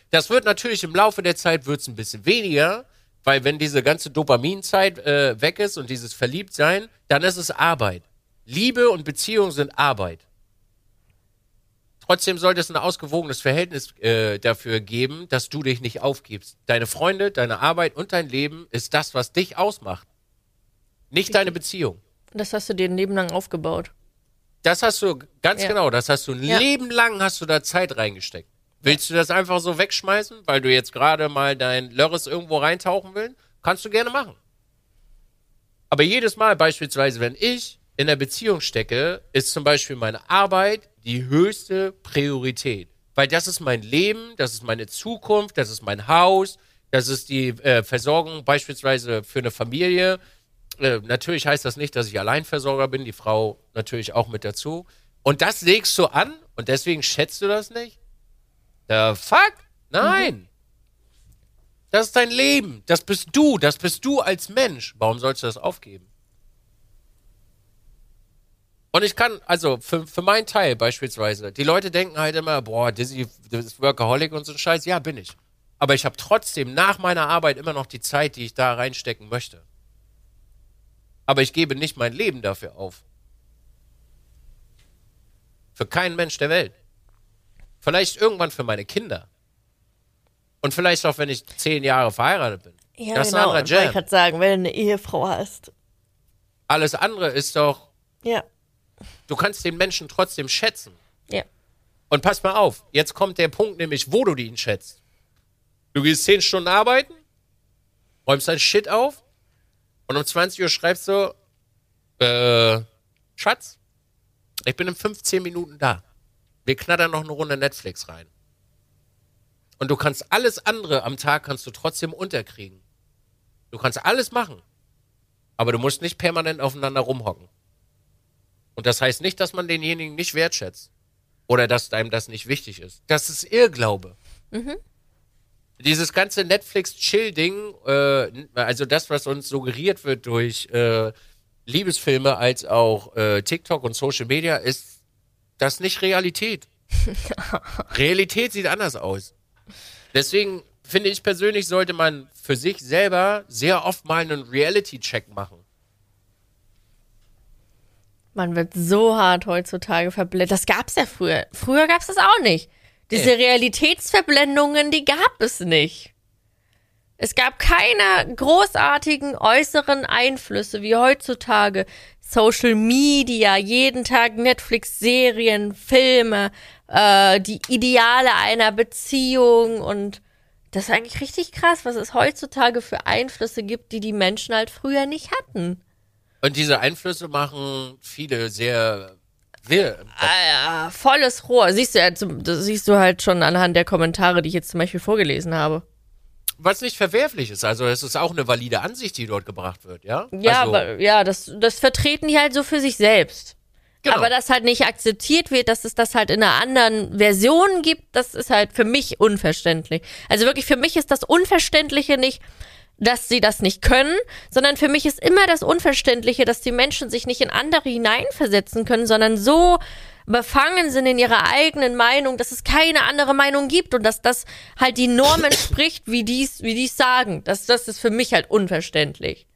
Das wird natürlich im Laufe der Zeit wird's ein bisschen weniger, weil wenn diese ganze Dopaminzeit äh, weg ist und dieses Verliebtsein, dann ist es Arbeit. Liebe und Beziehung sind Arbeit. Trotzdem sollte es ein ausgewogenes Verhältnis äh, dafür geben, dass du dich nicht aufgibst. Deine Freunde, deine Arbeit und dein Leben ist das, was dich ausmacht. Nicht deine Beziehung. Das hast du dir ein Leben lang aufgebaut. Das hast du, ganz Ja. genau, das hast du ein Ja. Leben lang hast du da Zeit reingesteckt. Willst du das einfach so wegschmeißen, weil du jetzt gerade mal dein Lörres irgendwo reintauchen willst? Kannst du gerne machen. Aber jedes Mal beispielsweise, wenn ich in der Beziehung stecke, ist zum Beispiel meine Arbeit die höchste Priorität. Weil das ist mein Leben, das ist meine Zukunft, das ist mein Haus, das ist die äh, Versorgung beispielsweise für eine Familie. Äh, natürlich heißt das nicht, dass ich Alleinversorger bin, die Frau natürlich auch mit dazu. Und das legst du an und deswegen schätzt du das nicht? The fuck? Nein. Das ist dein Leben. Das bist du. Das bist du als Mensch. Warum sollst du das aufgeben? Und ich kann, also für, für meinen Teil beispielsweise, die Leute denken halt immer, boah, Dizzy das ist Workaholic und so ein Scheiß. Ja, bin ich. Aber ich habe trotzdem nach meiner Arbeit immer noch die Zeit, die ich da reinstecken möchte. Aber ich gebe nicht mein Leben dafür auf. Für keinen Mensch der Welt. Vielleicht irgendwann für meine Kinder. Und vielleicht auch, wenn ich zehn Jahre verheiratet bin. Ja, das ist genau. ein anderer Ich wollte Jam. gerade sagen, wenn du eine Ehefrau hast. Alles andere ist doch, Ja. Du kannst den Menschen trotzdem schätzen. Ja. Und pass mal auf, jetzt kommt der Punkt nämlich, wo du ihn schätzt. Du gehst 10 Stunden arbeiten, räumst dein Shit auf und um 20 Uhr schreibst du, äh, Schatz, ich bin in 15 Minuten da. Wir knattern noch eine Runde Netflix rein. Und du kannst alles andere am Tag kannst du trotzdem unterkriegen. Du kannst alles machen. Aber du musst nicht permanent aufeinander rumhocken. Und das heißt nicht, dass man denjenigen nicht wertschätzt. Oder dass einem das nicht wichtig ist. Das ist Irrglaube. Dieses ganze Netflix-Chill-Ding, äh, also das, was uns suggeriert wird durch äh, Liebesfilme als auch äh, TikTok und Social Media, ist das nicht Realität. Realität sieht anders aus. Deswegen finde ich persönlich, sollte man für sich selber sehr oft mal einen Reality-Check machen. Man wird so hart heutzutage verblendet. Das gab's ja früher. Früher gab's das auch nicht. Diese Realitätsverblendungen, die gab es nicht. Es gab keine großartigen äußeren Einflüsse wie heutzutage. Social Media, jeden Tag Netflix-Serien, Filme, äh, die Ideale einer Beziehung und das ist eigentlich richtig krass, was es heutzutage für Einflüsse gibt, die die Menschen halt früher nicht hatten. Und diese Einflüsse machen viele sehr wir. Ah, ja, volles Rohr. Siehst du, ja, das siehst du halt schon anhand der Kommentare, die ich jetzt zum Beispiel vorgelesen habe. Was nicht verwerflich ist. Also es ist auch eine valide Ansicht, die dort gebracht wird, ja? Ja, also, aber ja, das, das vertreten die halt so für sich selbst. Genau. Aber dass halt nicht akzeptiert wird, dass es das halt in einer anderen Version gibt, das ist halt für mich unverständlich. Also wirklich, für mich ist das Unverständliche nicht, dass sie das nicht können, sondern für mich ist immer das Unverständliche, dass die Menschen sich nicht in andere hineinversetzen können, sondern so befangen sind in ihrer eigenen Meinung, dass es keine andere Meinung gibt und dass das halt die Norm entspricht, wie dies, wie dies sagen. Das, das ist für mich halt unverständlich.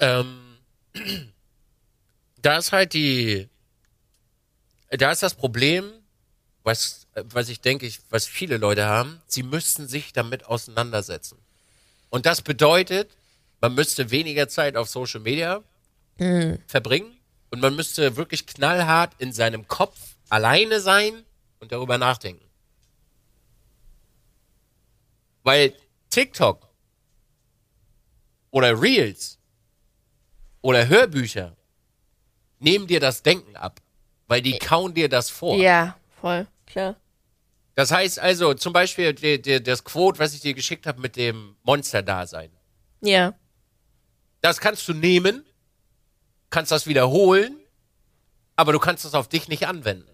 Ähm, da ist halt die, da ist das Problem, was, was ich denke, ich, was viele Leute haben, sie müssten sich damit auseinandersetzen. Und das bedeutet, man müsste weniger Zeit auf Social Media verbringen und man müsste wirklich knallhart in seinem Kopf alleine sein und darüber nachdenken. Weil TikTok oder Reels oder Hörbücher nehmen dir das Denken ab, weil die kauen dir das vor. Ja, voll, klar. Das heißt also, zum Beispiel die, die, das Quote, was ich dir geschickt habe mit dem Monster-Dasein. Ja. Das kannst du nehmen, kannst das wiederholen, aber du kannst das auf dich nicht anwenden.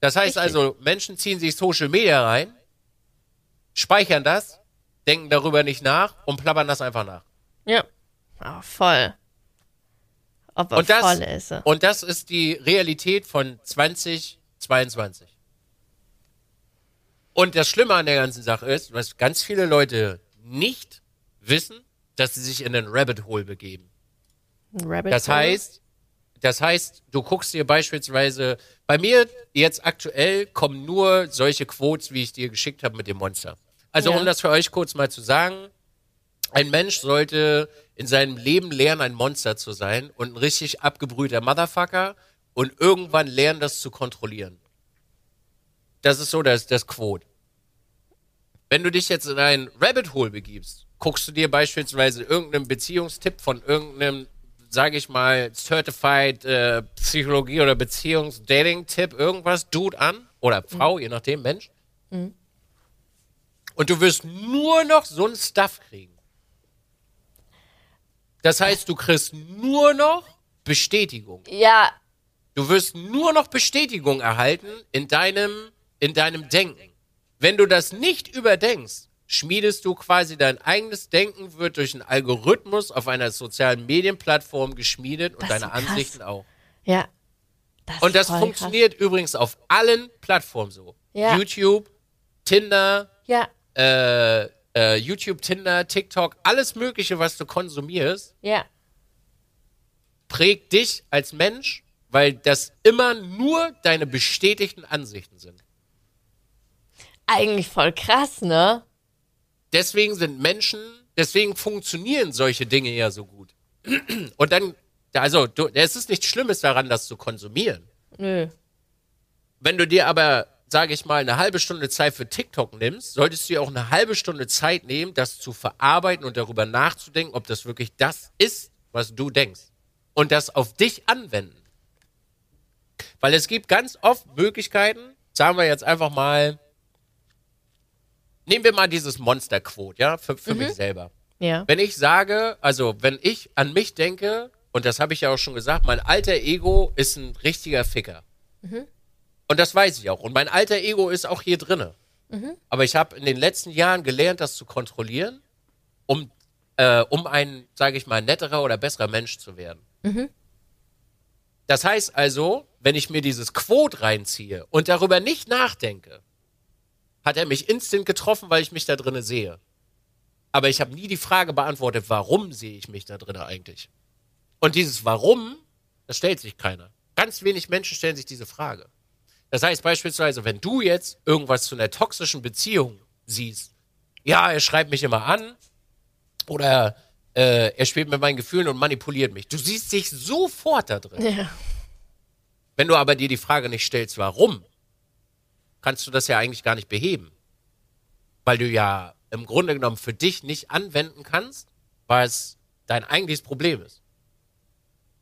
Das heißt Richtig. also, Menschen ziehen sich Social Media rein, speichern das, denken darüber nicht nach und plappern das einfach nach. Ja. Ah, voll. Ob er Und das, voll ist. er. und das ist die Realität von 2022. Und das Schlimme an der ganzen Sache ist, was ganz viele Leute nicht wissen, dass sie sich in einen Rabbit Hole begeben. Rabbit Das Hole. heißt, das heißt, du guckst dir beispielsweise, bei mir jetzt aktuell kommen nur solche Quotes, wie ich dir geschickt habe mit dem Monster. Also Ja. um das für euch kurz mal zu sagen, ein Mensch sollte in seinem Leben lernen, ein Monster zu sein und ein richtig abgebrühter Motherfucker und irgendwann lernen, das zu kontrollieren. Das ist so das, das Quote. Wenn du dich jetzt in ein Rabbit Hole begibst, guckst du dir beispielsweise irgendeinen Beziehungstipp von irgendeinem, sage ich mal, Certified äh, Psychologie oder Beziehungs-Dating-Tipp, irgendwas, Dude an oder Frau, je nachdem, Mensch. Und du wirst nur noch so ein Stuff kriegen. Das heißt, du kriegst nur noch Bestätigung. Ja, Du wirst nur noch Bestätigung erhalten in deinem, in deinem Denken. Wenn du das nicht überdenkst, schmiedest du quasi dein eigenes Denken, wird durch einen Algorithmus auf einer sozialen Medienplattform geschmiedet und Das deine krass. Ansichten auch. ja. Das Und das funktioniert übrigens auf allen Plattformen so. Ja. YouTube, Tinder, Krass. äh, äh, YouTube, Tinder, TikTok, alles Mögliche, was du konsumierst, Ja, ja. prägt dich als Mensch, weil das immer nur deine bestätigten Ansichten sind. Eigentlich voll krass, ne? Deswegen sind Menschen, deswegen funktionieren solche Dinge ja so gut. Und dann, also, du, es ist nichts Schlimmes daran, das zu konsumieren. Nö. Wenn du dir aber, sage ich mal, eine halbe Stunde Zeit für TikTok nimmst, solltest du dir auch eine halbe Stunde Zeit nehmen, das zu verarbeiten und darüber nachzudenken, ob das wirklich das ist, was du denkst. Und das auf dich anwenden. Weil es gibt ganz oft Möglichkeiten, sagen wir jetzt einfach mal, nehmen wir mal dieses Monster-Quote, ja, für, für mich selber. Ja. Wenn ich sage, also wenn ich an mich denke, und das habe ich ja auch schon gesagt, mein alter Ego ist ein richtiger Ficker. Und das weiß ich auch. Und mein alter Ego ist auch hier drinne. Aber ich habe in den letzten Jahren gelernt, das zu kontrollieren, um, äh, um ein, sage ich mal, netterer oder besserer Mensch zu werden. Das heißt also, wenn ich mir dieses Quote reinziehe und darüber nicht nachdenke, hat er mich instant getroffen, weil ich mich da drinne sehe. Aber ich habe nie die Frage beantwortet, warum sehe ich mich da drinne eigentlich? Und dieses Warum, das stellt sich keiner. Ganz wenig Menschen stellen sich diese Frage. Das heißt beispielsweise, wenn du jetzt irgendwas zu einer toxischen Beziehung siehst, ja, er schreibt mich immer an oder äh, er spielt mit meinen Gefühlen und manipuliert mich. Du siehst dich sofort da drin. Ja. Wenn du aber dir die Frage nicht stellst, warum, kannst du das ja eigentlich gar nicht beheben. Weil du ja im Grunde genommen für dich nicht anwenden kannst, was dein eigentliches Problem ist.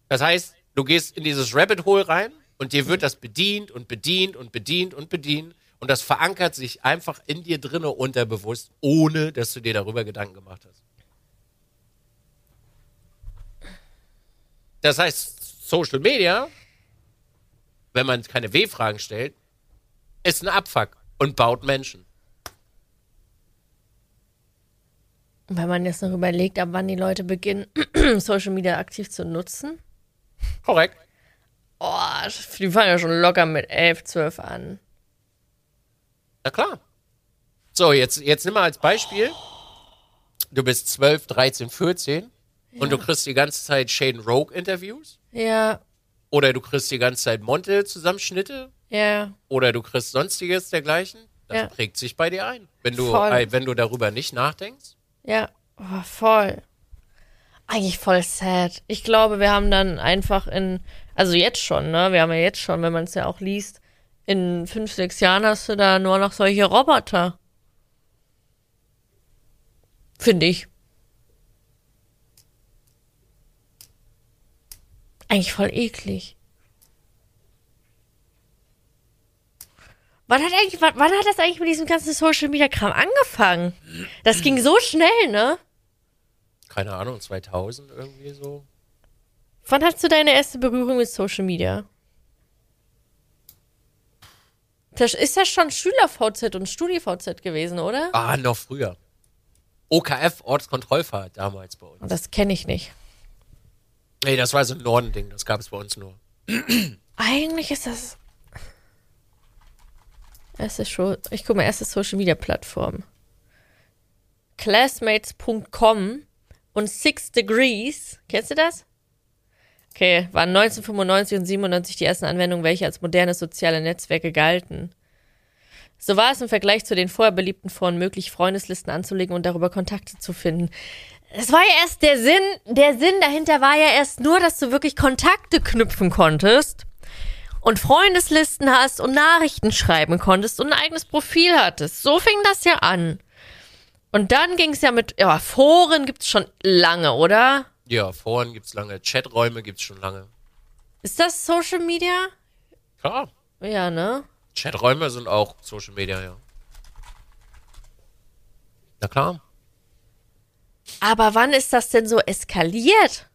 Das heißt, du gehst in dieses Rabbit Hole rein und dir wird das bedient und bedient und bedient und bedient und das verankert sich einfach in dir drinne unterbewusst, ohne dass du dir darüber Gedanken gemacht hast. Das heißt, Social Media, wenn man keine W-Fragen stellt, ist ein Abfuck und baut Menschen. Wenn man jetzt noch überlegt, ab wann die Leute beginnen, Social Media aktiv zu nutzen. Korrekt. Oh, die fangen ja schon locker mit 11, 12 an. Na klar. So, jetzt, jetzt nimm mal als Beispiel. Du bist 12, 13, 14 und du kriegst die ganze Zeit Shaden Rogue Interviews Ja, oder du kriegst die ganze Zeit Monte Zusammenschnitte ja. oder du kriegst sonstiges dergleichen. Das Ja. prägt sich bei dir ein. Wenn du, äh, wenn du darüber nicht nachdenkst. Ja, oh, voll. Eigentlich voll sad. Ich glaube, wir haben dann einfach in, also jetzt schon, ne? Wir haben ja jetzt schon, wenn man es ja auch liest, in fünf, sechs Jahren hast du da nur noch solche Roboter. Finde ich. Eigentlich voll eklig. Wann hat eigentlich, wann, wann hat das eigentlich mit diesem ganzen Social Media Kram angefangen? Das ging so schnell, ne? Keine Ahnung, 2000 irgendwie so. Wann hast du deine erste Berührung mit Social Media? Das ist das schon Schüler-VZ und Studi-VZ gewesen, oder? Ah, noch früher. OKF, Ortskontrollfahrt damals bei uns. Das kenne ich nicht. Nee, das war so ein Norden-Ding, das gab es bei uns nur. Eigentlich ist das. Erste Show, ich gucke mal, erste Social Media Plattform. Classmates.com und Six Degrees. Kennst du das? Okay, waren 1995 und 97 die ersten Anwendungen, welche als moderne soziale Netzwerke galten. So war es im Vergleich zu den vorher beliebten Foren möglich, Freundeslisten anzulegen und darüber Kontakte zu finden. Es war ja erst der Sinn, der Sinn dahinter war ja erst nur, dass du wirklich Kontakte knüpfen konntest und Freundeslisten hast und Nachrichten schreiben konntest und ein eigenes Profil hattest. So fing das ja an. Und dann ging es ja mit, ja, Foren gibt's schon lange, oder? Ja, Foren gibt's lange, Chaträume gibt's schon lange. Ist das Social Media? Klar. Ja, ne? Chaträume sind auch Social Media, ja. Na klar. Aber wann ist das denn so eskaliert?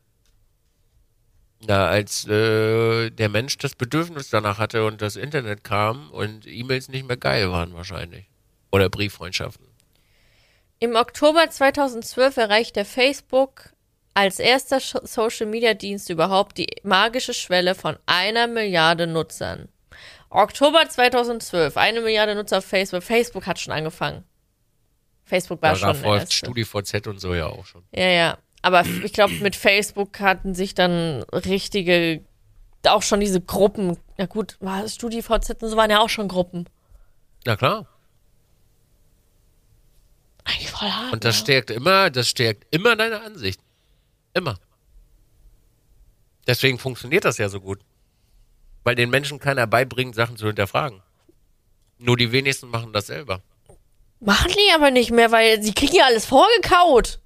Na, als äh, der Mensch das Bedürfnis danach hatte und das Internet kam und E-Mails nicht mehr geil waren wahrscheinlich. Oder Brieffreundschaften. Im Oktober 2012 erreichte Facebook als erster Social-Media-Dienst überhaupt die magische Schwelle von einer Milliarde Nutzern. Oktober 2012, eine Milliarde Nutzer auf Facebook. Facebook hat schon angefangen. Facebook war Da schon erste. StudiVZ und so ja auch schon. Ja, ja. Aber ich glaube, mit Facebook hatten sich dann richtige, auch schon diese Gruppen. Ja gut, war StudiVZ und so waren ja auch schon Gruppen. Na klar. Eigentlich voll hart. Und das ne? stärkt immer, das stärkt immer deine Ansicht. Immer. Deswegen funktioniert das ja so gut. Weil den Menschen keiner beibringt, Sachen zu hinterfragen. Nur die wenigsten machen das selber. Machen die aber nicht mehr, weil sie kriegen ja alles vorgekaut.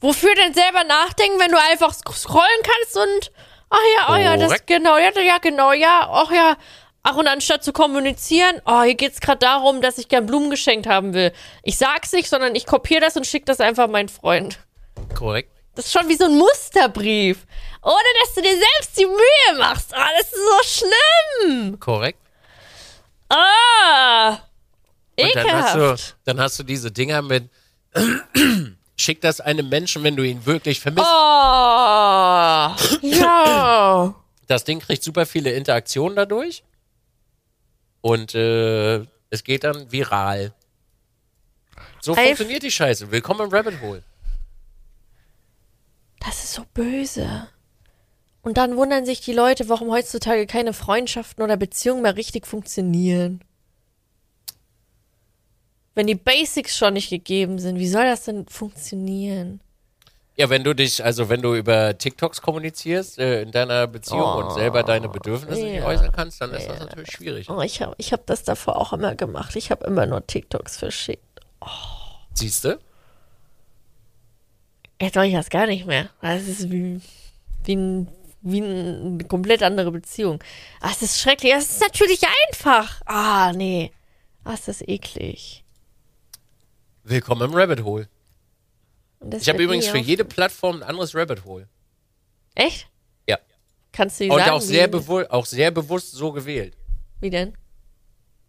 Wofür denn selber nachdenken, wenn du einfach scrollen kannst und ach ja, oh ja, das genau, ja, ja, genau, ja, ach ja. Ach, und anstatt zu kommunizieren, oh, hier geht's gerade darum, dass ich gern Blumen geschenkt haben will. Ich sag's nicht, sondern ich kopiere das und schick das einfach meinen Freund. Korrekt. Das ist schon wie so ein Musterbrief. Ohne dass du dir selbst die Mühe machst. Ah, das ist so schlimm. Korrekt. Ah. Und dann hast, du, Ekelhaft. dann hast du diese Dinger mit, schick das einem Menschen, wenn du ihn wirklich vermisst. Oh. Ja. Das Ding kriegt super viele Interaktionen dadurch. Und äh, es geht dann viral. So Ey, funktioniert die Scheiße. Willkommen im Rabbit Hole. Das ist so böse. Und dann wundern sich die Leute, warum heutzutage keine Freundschaften oder Beziehungen mehr richtig funktionieren. Wenn die Basics schon nicht gegeben sind, wie soll das denn funktionieren? Ja, wenn du dich, also wenn du über TikToks kommunizierst äh, in deiner Beziehung und selber deine Bedürfnisse nicht ja. äußern kannst, dann ist das natürlich schwierig. Oh, ich habe ich hab das davor auch immer gemacht. Ich habe immer nur TikToks verschickt. Siehst du? Jetzt mache ich das gar nicht mehr. Das ist wie, wie, ein, wie eine komplett andere Beziehung. Ah, es ist schrecklich. Es ist natürlich einfach. Ah, nee. Ah, ist das eklig. Willkommen im Rabbit Hole. Ich habe übrigens für jede Plattform ein anderes Rabbit Hole. Echt? Ja. Kannst du die Und sagen? auch sehr, auch sehr bewusst so gewählt. wie denn?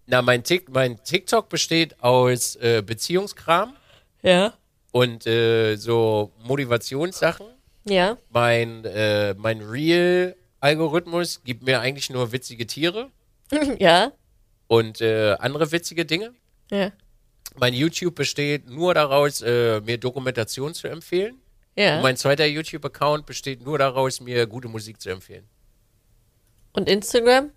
Na, mein, Tik mein TikTok besteht aus äh, Beziehungskram Ja. und äh, so Motivationssachen. Ja. Mein, äh, mein Real-Algorithmus gibt mir eigentlich nur witzige Tiere ja. und äh, andere witzige Dinge. Ja. Mein YouTube besteht nur daraus, äh, mir Dokumentation zu empfehlen. Ja. Und mein zweiter YouTube-Account besteht nur daraus, mir gute Musik zu empfehlen. Und Instagram?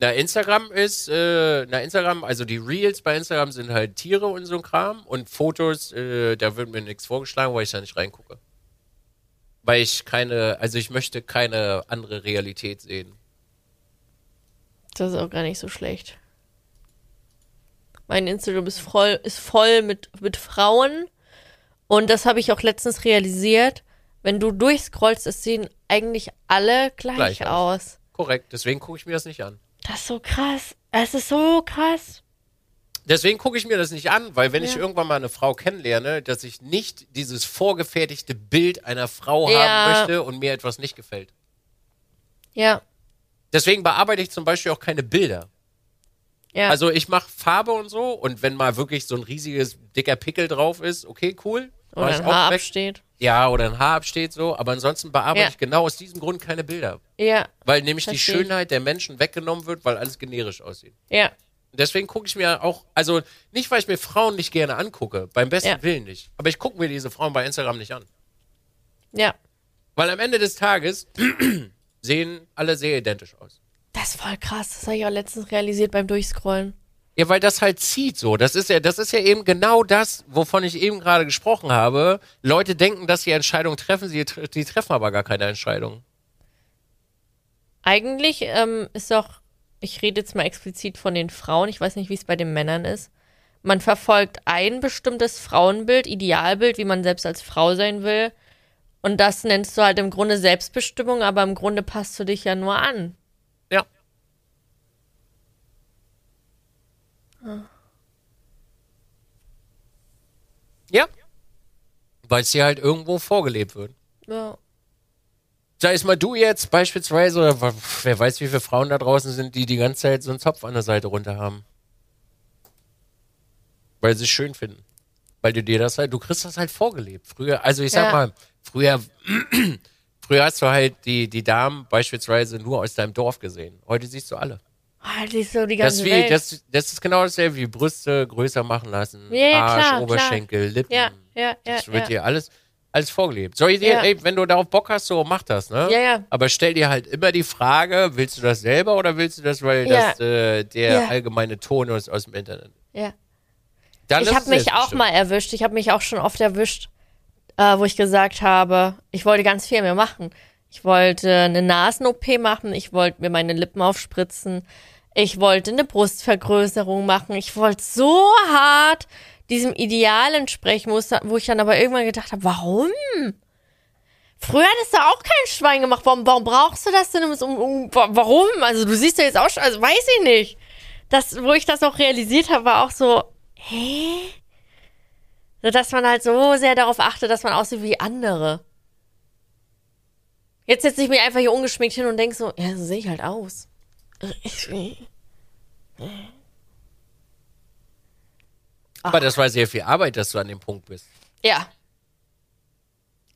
Na, Instagram ist, äh, na, Instagram, also die Reels bei Instagram sind halt Tiere und so ein Kram und Fotos, äh, da wird mir nichts vorgeschlagen, weil ich da nicht reingucke. Weil ich keine, also ich möchte keine andere Realität sehen. Das ist auch gar nicht so schlecht. Mein Instagram ist voll, ist voll mit, mit Frauen. Und das habe ich auch letztens realisiert. Wenn du durchscrollst, es sehen eigentlich alle gleich, Gleich aus. aus. Korrekt, deswegen gucke ich mir das nicht an. Das ist so krass. Es ist so krass. Deswegen gucke ich mir das nicht an, weil wenn ich Ja. irgendwann mal eine Frau kennenlerne, dass ich nicht dieses vorgefertigte Bild einer Frau Ja. haben möchte und mir etwas nicht gefällt. Ja. Deswegen bearbeite ich zum Beispiel auch keine Bilder. Ja. Also ich mache Farbe und so und wenn mal wirklich so ein riesiges dicker Pickel drauf ist, okay, cool. Oder ein Haar weg. absteht. Ja, oder ein Haar absteht so, aber ansonsten bearbeite Ja. ich genau aus diesem Grund keine Bilder. Ja. Weil nämlich die. Schönheit der Menschen weggenommen wird, weil alles generisch aussieht. Ja. Und Deswegen gucke ich mir auch, also nicht, weil ich mir Frauen nicht gerne angucke, beim besten Ja. Willen nicht, aber ich gucke mir diese Frauen bei Instagram nicht an. Ja. Weil am Ende des Tages sehen alle sehr identisch aus. Das ist voll krass. Das habe ich auch letztens realisiert beim Durchscrollen. Ja, weil das halt zieht so. Das ist ja, das ist ja eben genau das, wovon ich eben gerade gesprochen habe. Leute denken, dass sie Entscheidungen treffen, sie die treffen aber gar keine Entscheidung. Eigentlich ähm, ist doch, ich rede jetzt mal explizit von den Frauen, ich weiß nicht, wie es bei den Männern ist. Man verfolgt ein bestimmtes Frauenbild, Idealbild, wie man selbst als Frau sein will. Und das nennst du halt im Grunde Selbstbestimmung, aber im Grunde passt du dich ja nur an. Ja. Weil dir halt irgendwo vorgelebt wird. Ja. Sei es mal du jetzt beispielsweise, oder wer weiß, wie viele Frauen da draußen sind, die die ganze Zeit so einen Zopf an der Seite runter haben. Weil sie es schön finden. Weil du dir das halt, du kriegst das halt vorgelebt. Früher, also ich sag Ja. mal, früher, früher hast du halt die, die Damen beispielsweise nur aus deinem Dorf gesehen. Heute siehst du alle. Ah, die ist so die Das, ganze ist wie, Welt. das, das ist genau dasselbe wie Brüste größer machen lassen, Ja, ja, Arsch, klar, Oberschenkel, Lippen. ja, ja, ja, Das wird dir alles, alles vorgelebt. Soll ich dir, Ja. ey, wenn du darauf Bock hast, so mach das, ne? Ja, ja. Aber stell dir halt immer die Frage, willst du das selber oder willst du das, weil Ja. das äh, der Ja. allgemeine Ton ist aus dem Internet? ja. Dann Ich habe mich auch selbstbestimmt. mal erwischt. Ich habe mich auch schon oft erwischt, äh, wo ich gesagt habe, ich wollte ganz viel mehr machen. Ich wollte eine Nasen-OP machen, ich wollte mir meine Lippen aufspritzen, ich wollte eine Brustvergrößerung machen, ich wollte so hart diesem Ideal entsprechen, wo ich dann aber irgendwann gedacht habe, warum? Früher hat es da auch kein Schwein gemacht. Warum, warum brauchst du das denn? Um, um, warum? Also du siehst ja jetzt auch schon, also weiß ich nicht. Das, wo ich das auch realisiert habe, war auch so, hä? Dass man halt so sehr darauf achtet, dass man aussieht wie andere. Jetzt setze ich mich einfach hier ungeschminkt hin und denke so, ja, so sehe ich halt aus. Aber das war sehr viel Arbeit, dass du an dem Punkt bist. Ja.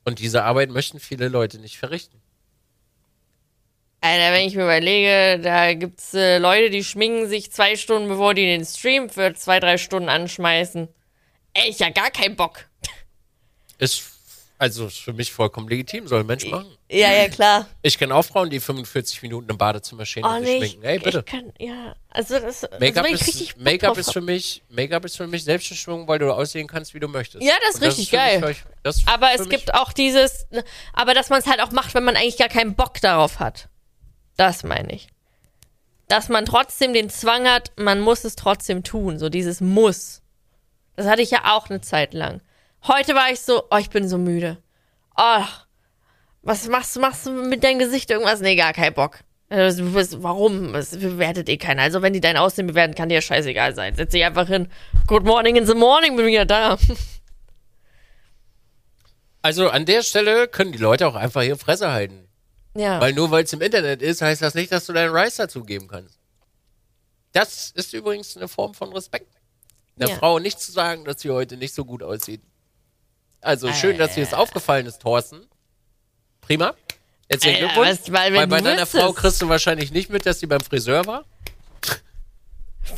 Und diese Arbeit möchten viele Leute nicht verrichten. Alter, wenn ich mir überlege, da gibt's äh, Leute, die schminken sich zwei Stunden, bevor die den Stream für zwei, drei Stunden anschmeißen. Ey, ich ja gar keinen Bock. Ist also ist für mich vollkommen legitim, soll ein Mensch machen. Ja, ja, klar. Ich kenne auch Frauen, die 45 Minuten im Badezimmer stehen Oh, und nee, sich schminken. Ey, bitte. ich kann, ja, also das, Make-up also richtig ist, Make-up drauf ist für mich, Make-up ist für mich Selbstbestimmung, weil du aussehen kannst, wie du möchtest. Ja, das ist Und richtig für geil. Mich, das ist Aber es gibt auch dieses, aber dass man es halt auch macht, wenn man eigentlich gar keinen Bock darauf hat. Das meine ich. Dass man trotzdem den Zwang hat, man muss es trotzdem tun. So dieses Muss. Das hatte ich ja auch eine Zeit lang. Heute war ich so, oh, ich bin so müde. Oh, was machst du, machst du mit deinem Gesicht irgendwas? Nee, gar kein Bock. Bist- Warum? Das bewertet eh keiner. Also wenn die dein Aussehen bewerten, kann dir ja scheißegal sein. Setz dich einfach hin. Good morning in the morning, bin wieder da. Also an der Stelle können die Leute auch einfach ihre Fresse halten. Ja. Weil nur weil es im Internet ist, heißt das nicht, dass du deinen Rice dazugeben kannst. Das ist übrigens eine Form von Respekt. Einer Ja. Frau nicht zu sagen, dass sie heute nicht so gut aussieht. Also schön, dass dir das aufgefallen ist, Thorsten. Prima. Herzlichen Alter, Glückwunsch. was- weil weil bei deiner wüsstest- Frau kriegst du wahrscheinlich nicht mit, dass sie beim Friseur war.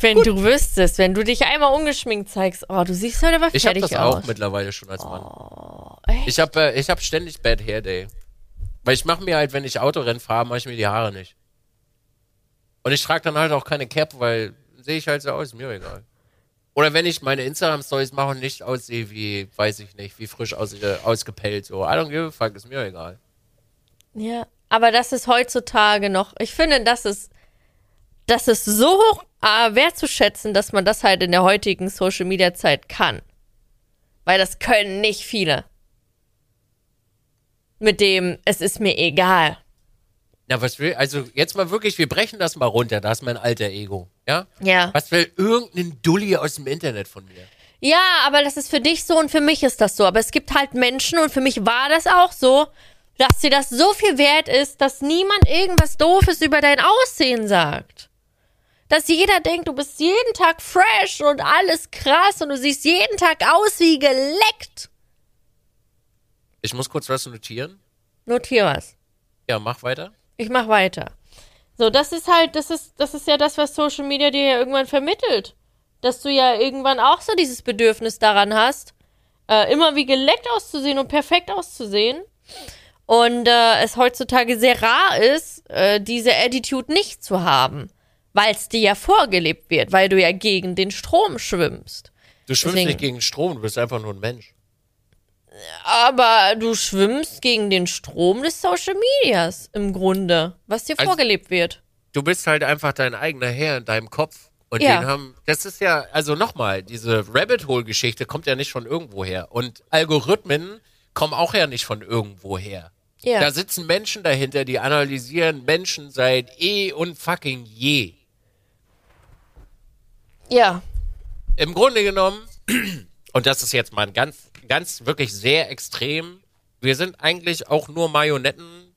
Wenn du wüsstest, wenn du dich einmal ungeschminkt zeigst, oh, du siehst heute aber Ich habe fertig das aus. auch mittlerweile schon als Mann. Echt? Ich habe äh, ich hab ständig Bad Hair Day. Weil ich mache mir halt, wenn ich Autorennen fahre, mache ich mir die Haare nicht. Und ich trage dann halt auch keine Cap, weil sehe ich halt so aus, mir egal. Oder wenn ich meine Instagram-Stories mache und nicht aussehe wie, weiß ich nicht, wie frisch aus, äh, ausgepellt. So, I don't give a fuck, ist mir egal. Ja, aber das ist heutzutage noch, ich finde, das ist, das ist so hoch äh, wertzuschätzen, dass man das halt in der heutigen Social Media Zeit kann. Weil das können nicht viele. Mit dem, es ist mir egal. Na, was will, also jetzt mal wirklich, wir brechen das mal runter, das ist mein alter Ego. Ja? Ja. Was will irgendein Dulli aus dem Internet von mir? Ja, aber das ist für dich so und für mich ist das so. Aber es gibt halt Menschen und für mich war das auch so, dass dir das so viel wert ist, dass niemand irgendwas Doofes über dein Aussehen sagt. Dass jeder denkt, du bist jeden Tag fresh und alles krass und du siehst jeden Tag aus wie geleckt. Ich muss kurz was notieren. Notier was. Ja, mach weiter. Ich mach weiter. So, das ist halt, das ist, das ist ja das, was Social Media dir ja irgendwann vermittelt. Dass du ja irgendwann auch so dieses Bedürfnis daran hast, äh, immer wie geleckt auszusehen und perfekt auszusehen. Und äh, es heutzutage sehr rar ist, äh, diese Attitude nicht zu haben. Weil es dir ja vorgelebt wird, weil du ja gegen den Strom schwimmst. Du schwimmst Deswegen- nicht gegen Strom, du bist einfach nur ein Mensch. Aber du schwimmst gegen den Strom des Social Medias im Grunde, was dir Also- vorgelebt wird. du bist halt einfach dein eigener Herr in deinem Kopf. Und Ja. den haben, das ist ja, also nochmal, diese Rabbit Hole Geschichte kommt ja nicht von irgendwo her. Und Algorithmen kommen auch ja nicht von irgendwo her. Ja. Da sitzen Menschen dahinter, die analysieren Menschen seit eh und fucking je. Ja. Im Grunde genommen, und das ist jetzt mal ein ganz, ganz wirklich sehr extrem, wir sind eigentlich auch nur Marionetten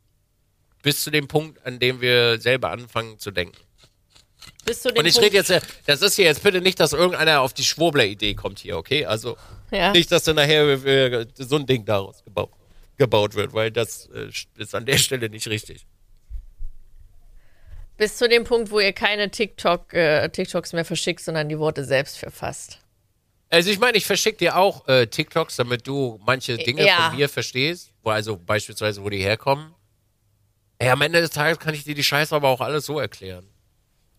bis zu dem Punkt, an dem wir selber anfangen zu denken. Bis zu dem Und ich rede jetzt, das ist hier jetzt bitte nicht, dass irgendeiner auf die Schwurbler-Idee kommt hier, okay? Also Ja. nicht, dass dann nachher äh, so ein Ding daraus gebaut, gebaut wird, weil das äh, ist an der Stelle nicht richtig. Bis zu dem Punkt, wo ihr keine TikTok, äh, TikToks mehr verschickt, sondern die Worte selbst verfasst. Also ich meine, ich verschicke dir auch äh, TikToks, damit du manche Dinge Ja. von mir verstehst, wo also beispielsweise, wo die herkommen. Ey, am Ende des Tages kann ich dir die Scheiße aber auch alles so erklären.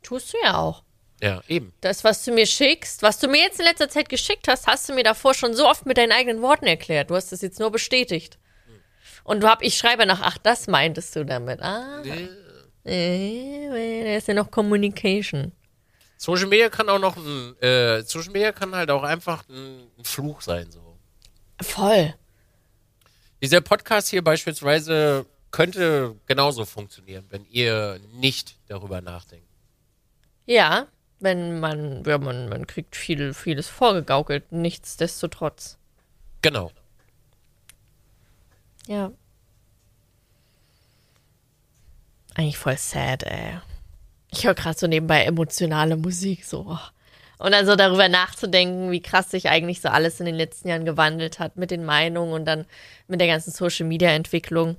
Tust du ja auch. Ja, eben. Das, was du mir schickst, was du mir jetzt in letzter Zeit geschickt hast, hast du mir davor schon so oft mit deinen eigenen Worten erklärt. Du hast es jetzt nur bestätigt. Und du hab, ich schreibe nach, ach, das meintest du damit. Ah. Äh, da ist ja noch Communication. Social Media kann auch noch ein, äh, Social Media kann halt auch einfach ein, ein Fluch sein, so. Voll. Dieser Podcast hier beispielsweise könnte genauso funktionieren, wenn ihr nicht darüber nachdenkt. Ja, wenn man, ja, man, man kriegt viel, vieles vorgegaukelt, nichtsdestotrotz. Genau. Ja. Eigentlich voll sad, ey. Ich höre gerade so nebenbei emotionale Musik, so. Und dann so darüber nachzudenken, wie krass sich eigentlich so alles in den letzten Jahren gewandelt hat mit den Meinungen und dann mit der ganzen Social Media Entwicklung.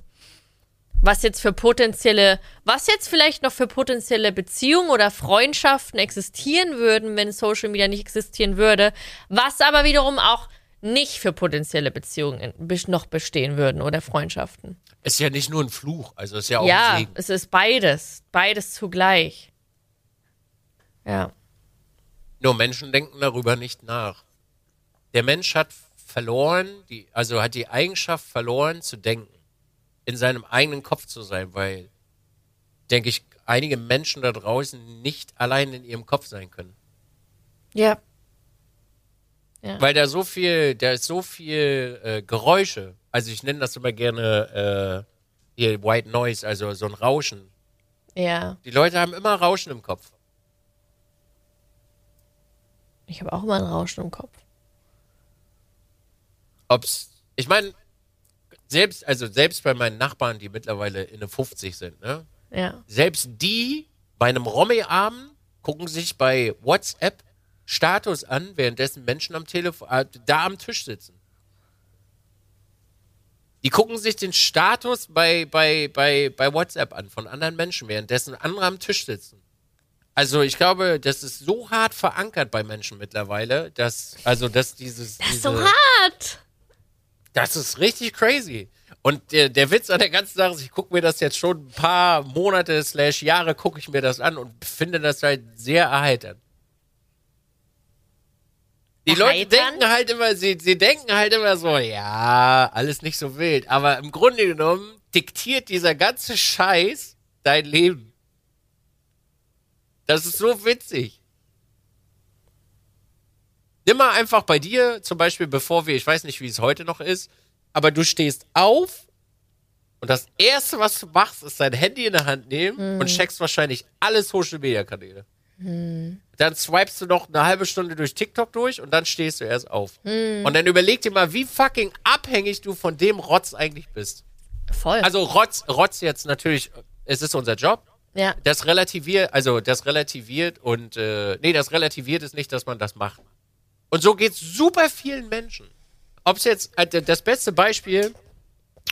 Was jetzt für potenzielle, was jetzt vielleicht noch für potenzielle Beziehungen oder Freundschaften existieren würden, wenn Social Media nicht existieren würde, was aber wiederum auch nicht für potenzielle Beziehungen noch bestehen würden oder Freundschaften. Ist ja nicht nur ein Fluch, also ist ja auch Ja, ein Segen. es ist beides. Beides zugleich. Ja. Nur Menschen denken darüber nicht nach. Der Mensch hat verloren, die, also hat die Eigenschaft verloren zu denken, in seinem eigenen Kopf zu sein, weil, denke ich, einige Menschen da draußen nicht allein in ihrem Kopf sein können. Ja. Ja. Weil da so viel, da ist so viel äh, Geräusche. Also ich nenne das immer gerne äh, hier White Noise, also so ein Rauschen. Ja. Die Leute haben immer Rauschen im Kopf. Ich habe auch immer ein Rauschen im Kopf. Ob's, ich meine, selbst, also selbst bei meinen Nachbarn, die mittlerweile in den 50 sind, ne? Ja. Selbst die bei einem Romy-Abend gucken sich bei WhatsApp Status an, währenddessen Menschen am Telefon, äh, da am Tisch sitzen. Die gucken sich den Status bei, bei, bei, bei WhatsApp an von anderen Menschen, währenddessen andere am Tisch sitzen. Also ich glaube, das ist so hart verankert bei Menschen mittlerweile, dass, also dass dieses. Das ist diese, so hart. das ist richtig crazy. Und der, der Witz an der ganzen Sache ist, ich gucke mir das jetzt schon ein paar Monate slash Jahre, gucke ich mir das an und finde das halt sehr erheiternd. Die Leute denken halt immer, sie, sie denken halt immer so, ja, alles nicht so wild. Aber im Grunde genommen diktiert dieser ganze Scheiß dein Leben. Das ist so witzig. Nimm mal einfach bei dir, zum Beispiel, bevor wir, ich weiß nicht, wie es heute noch ist, aber du stehst auf und das erste, was du machst, ist dein Handy in der Hand nehmen und checkst wahrscheinlich alle Social Kanäle. Dann swipest du noch eine halbe Stunde durch TikTok durch und dann stehst du erst auf. Und dann überleg dir mal, wie fucking abhängig du von dem Rotz eigentlich bist. Voll. Also Rotz, Rotz jetzt natürlich, es ist unser Job. ja. Das relativiert, also das relativiert und äh, nee, das relativiert ist nicht, dass man das macht. Und so geht's super vielen Menschen. Ob es jetzt äh, das beste Beispiel,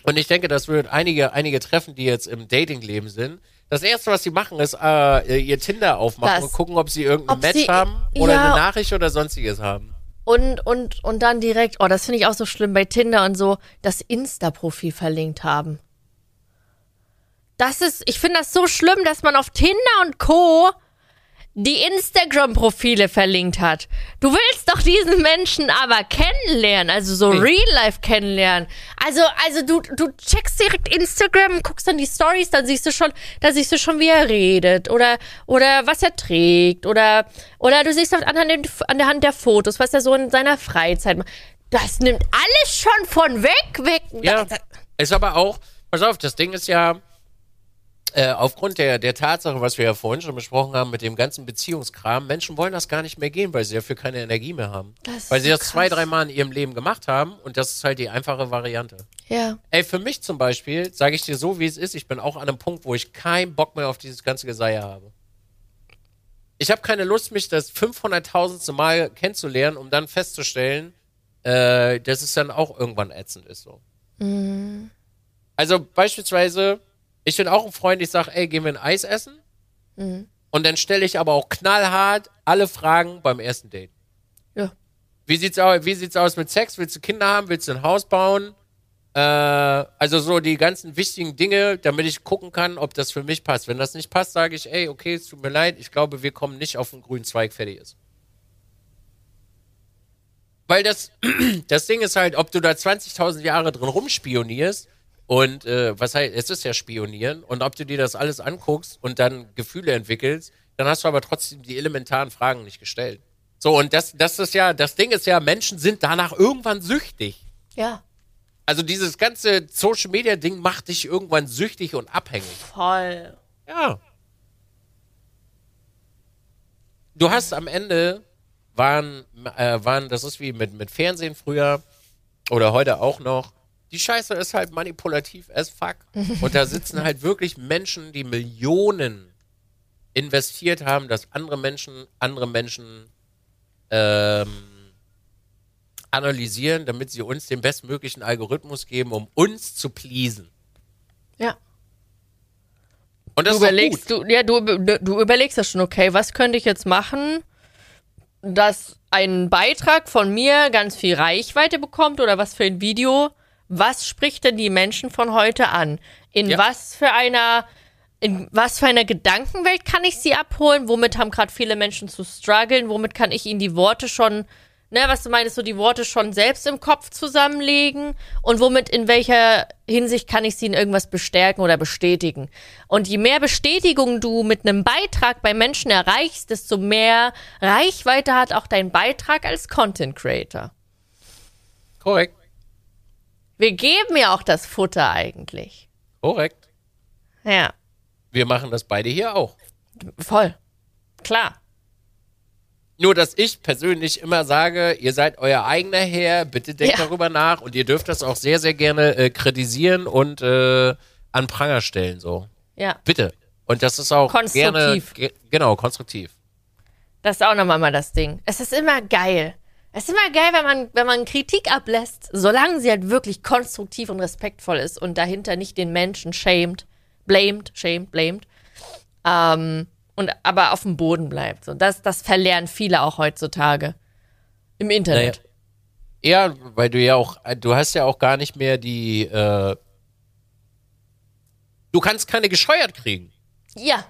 und ich denke, das wird einige, einige treffen, die jetzt im Datingleben sind. Das erste, was sie machen, ist äh, ihr Tinder aufmachen Das. und gucken, ob sie irgendein Ob Match sie- haben oder ja. eine Nachricht oder sonstiges haben. Und, und, und dann direkt, oh, das finde ich auch so schlimm bei Tinder und so, das Insta-Profil verlinkt haben. Das ist, ich finde das so schlimm, dass man auf Tinder und Co. die Instagram-Profile verlinkt hat. Du willst doch diesen Menschen aber kennenlernen, also so Nee. real life kennenlernen. Also, also du, du checkst direkt Instagram, guckst dann die Stories, dann siehst du schon, da siehst du schon, wie er redet oder, oder was er trägt oder, oder du siehst halt an, den, an der Hand der Fotos, was er so in seiner Freizeit macht. Das nimmt alles schon von weg, weg. Ja, da- ist aber auch, pass auf, das Ding ist ja, äh, aufgrund der, der Tatsache, was wir ja vorhin schon besprochen haben, mit dem ganzen Beziehungskram, Menschen wollen das gar nicht mehr gehen, weil sie dafür keine Energie mehr haben. Das weil sie das zwei, krass. drei Mal in ihrem Leben gemacht haben und das ist halt die einfache Variante. Ja. Ey, für mich zum Beispiel, sage ich dir so, wie es ist, ich bin auch an einem Punkt, wo ich keinen Bock mehr auf dieses ganze Geseier habe. Ich habe keine Lust, mich das 500.000. Mal kennenzulernen, um dann festzustellen, äh, dass es dann auch irgendwann ätzend ist. So. Also beispielsweise, ich bin auch ein Freund, ich sage, ey, gehen wir ein Eis essen? Und dann stelle ich aber auch knallhart alle Fragen beim ersten Date. Ja. Wie sieht's aus, wie sieht's aus mit Sex? Willst du Kinder haben? Willst du ein Haus bauen? Äh, also so die ganzen wichtigen Dinge, damit ich gucken kann, ob das für mich passt. Wenn das nicht passt, sage ich, ey, okay, es tut mir leid, ich glaube, wir kommen nicht auf den grünen Zweig, fertig ist. Weil das, das Ding ist halt, ob du da 20.000 Jahre drin rumspionierst und äh, was heißt, es ist ja Spionieren und ob du dir das alles anguckst und dann Gefühle entwickelst, dann hast du aber trotzdem die elementaren Fragen nicht gestellt. So, und das, das ist ja, das Ding ist ja, Menschen sind danach irgendwann süchtig. Ja. Also dieses ganze Social Media Ding macht dich irgendwann süchtig und abhängig. Voll. Ja. Du hast am Ende waren, äh, waren das ist wie mit, mit Fernsehen früher, oder heute auch noch, die Scheiße ist halt manipulativ as fuck. Und da sitzen halt wirklich Menschen, die Millionen investiert haben, dass andere Menschen, andere Menschen ähm, analysieren, damit sie uns den bestmöglichen Algorithmus geben, um uns zu pleasen. Ja. Und das Du ist überlegst, du, ja, du, du überlegst das schon, okay, was könnte ich jetzt machen, dass ein Beitrag von mir ganz viel Reichweite bekommt oder was für ein Video? Was spricht denn die Menschen von heute an? In Ja. was für einer, in was für einer Gedankenwelt kann ich sie abholen? Womit haben gerade viele Menschen zu strugglen? Womit kann ich ihnen die Worte schon, ne, was du meinst, so die Worte schon selbst im Kopf zusammenlegen? Und womit, in welcher Hinsicht kann ich sie in irgendwas bestärken oder bestätigen? Und je mehr Bestätigung du mit einem Beitrag bei Menschen erreichst, desto mehr Reichweite hat auch dein Beitrag als Content Creator. Korrekt. Wir geben ja auch das Futter eigentlich. Korrekt. Ja, Wir machen das beide hier auch. voll. Klar. Nur, dass ich persönlich immer sage, ihr seid euer eigener Herr, bitte denkt Ja. darüber nach und ihr dürft das auch sehr, sehr gerne äh, kritisieren und äh, an Pranger stellen, so. Ja. Bitte. Und das ist auch gerne, Konstruktiv. ge genau, konstruktiv. Das ist auch nochmal mal das Ding. Es ist immer geil. Es ist immer geil, wenn man, wenn man Kritik ablässt, solange sie halt wirklich konstruktiv und respektvoll ist und dahinter nicht den Menschen shamed, blamed, shamed, blamed, ähm, und aber auf dem Boden bleibt. So, das, das verlernen viele auch heutzutage. Im Internet. Ja, weil du ja auch, du hast ja auch gar nicht mehr die, äh, du kannst keine gescheuert kriegen. Ja.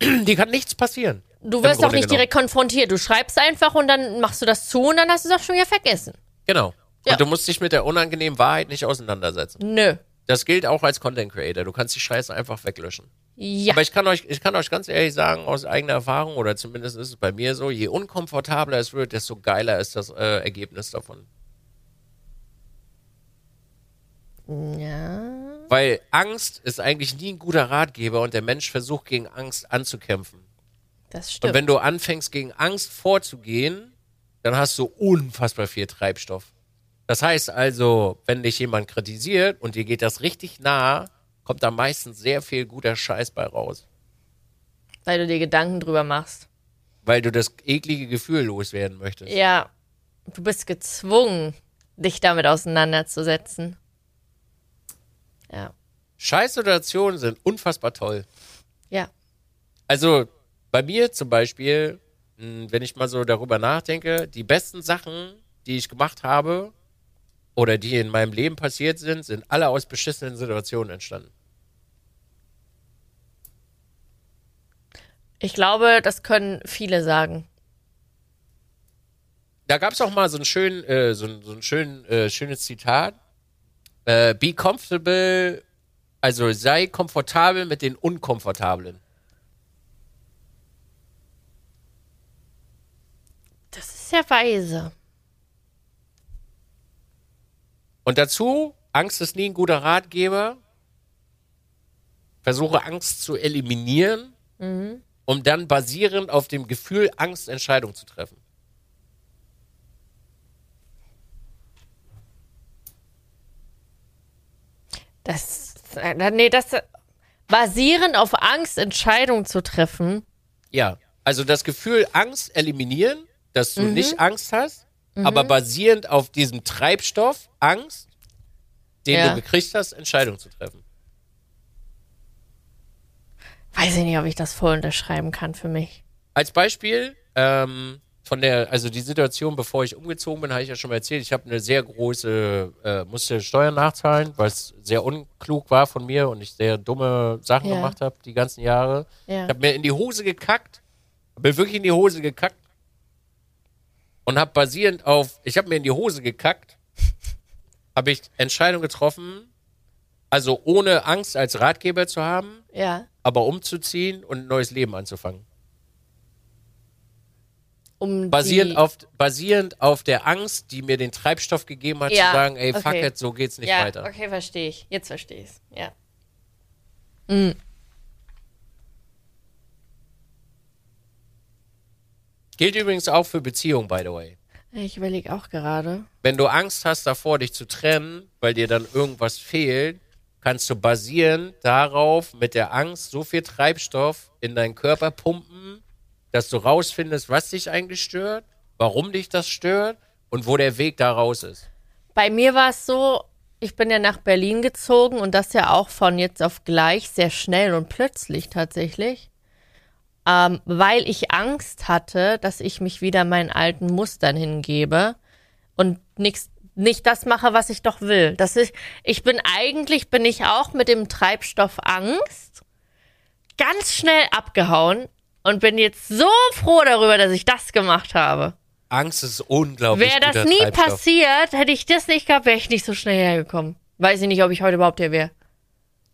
Die kann nichts passieren. Du wirst Grunde nicht genommen. direkt konfrontiert. Du schreibst einfach und dann machst du das zu und dann hast du es auch schon wieder vergessen. Genau. Ja. Und du musst dich mit der unangenehmen Wahrheit nicht auseinandersetzen. Nö. Das gilt auch als Content Creator. Du kannst die Scheiße einfach weglöschen. Ja. Aber ich kann euch, ich kann euch ganz ehrlich sagen, aus eigener Erfahrung, oder zumindest ist es bei mir so, je unkomfortabler es wird, desto geiler ist das äh, Ergebnis davon. ja. Weil Angst ist eigentlich nie ein guter Ratgeber und der Mensch versucht gegen Angst anzukämpfen. Das Und stimmt. wenn du anfängst gegen Angst vorzugehen, dann hast du unfassbar viel Treibstoff. Das heißt also, wenn dich jemand kritisiert und dir geht das richtig nah, kommt da meistens sehr viel guter Scheiß bei raus. Weil du dir Gedanken drüber machst. Weil du das eklige Gefühl loswerden möchtest. Ja, du bist gezwungen, dich damit auseinanderzusetzen. Ja. Scheißsituationen sind unfassbar toll. Ja. Also bei mir zum Beispiel, mh, wenn ich mal so darüber nachdenke, die besten Sachen, die ich gemacht habe oder die in meinem Leben passiert sind, sind alle aus beschissenen Situationen entstanden. Ich glaube, das können viele sagen. Da gab es auch mal so ein schön, äh, so, ein- so ein schön, äh, schönes Zitat. Äh, be comfortable, also sei komfortabel mit den Unkomfortablen. Das ist ja weise. Und dazu, Angst ist nie ein guter Ratgeber. Versuche Angst zu eliminieren, um dann basierend auf dem Gefühl Angst Entscheidungen zu treffen. Das, äh, nee, das, basierend auf Angst Entscheidungen zu treffen. Ja, also das Gefühl Angst eliminieren, dass du nicht Angst hast, aber basierend auf diesem Treibstoff Angst, den Ja. du gekriegt hast, Entscheidungen zu treffen. Weiß ich nicht, ob ich das voll unterschreiben kann für mich. Als Beispiel ähm, von der, also die Situation, bevor ich umgezogen bin, habe ich ja schon mal erzählt. Ich habe eine sehr große, äh, musste Steuern nachzahlen, weil es sehr unklug war von mir und ich sehr dumme Sachen Ja. gemacht habe die ganzen Jahre. Ja. Ich habe mir in die Hose gekackt, bin wirklich in die Hose gekackt und habe basierend auf, ich habe mir in die Hose gekackt, habe ich Entscheidungen getroffen, also ohne Angst als Ratgeber zu haben, Ja. aber umzuziehen und ein neues Leben anzufangen. Um Basierend auf, basierend auf der Angst, die mir den Treibstoff gegeben hat, Ja, zu sagen, ey, fuck okay. it, so geht's nicht ja, weiter. okay, verstehe ich. Jetzt verstehe ich Ja. Gilt übrigens auch für Beziehungen, by the way. Ich überlege auch gerade. Wenn du Angst hast davor, dich zu trennen, weil dir dann irgendwas fehlt, kannst du basierend darauf mit der Angst so viel Treibstoff in deinen Körper pumpen, dass du rausfindest, was dich eigentlich stört, warum dich das stört und wo der Weg da raus ist. Bei mir war es so, ich bin ja nach Berlin gezogen und das ja auch von jetzt auf gleich sehr schnell und plötzlich tatsächlich, ähm, weil ich Angst hatte, dass ich mich wieder meinen alten Mustern hingebe und nix, nicht das mache, was ich doch will. Das ist, ich bin eigentlich, bin ich auch mit dem Treibstoff Angst ganz schnell abgehauen und bin jetzt so froh darüber, dass ich das gemacht habe. Angst ist unglaublich Wäre das nie Treibstoff. passiert, hätte ich das nicht gehabt, wäre ich nicht so schnell hergekommen. Weiß ich nicht, ob ich heute überhaupt hier wäre.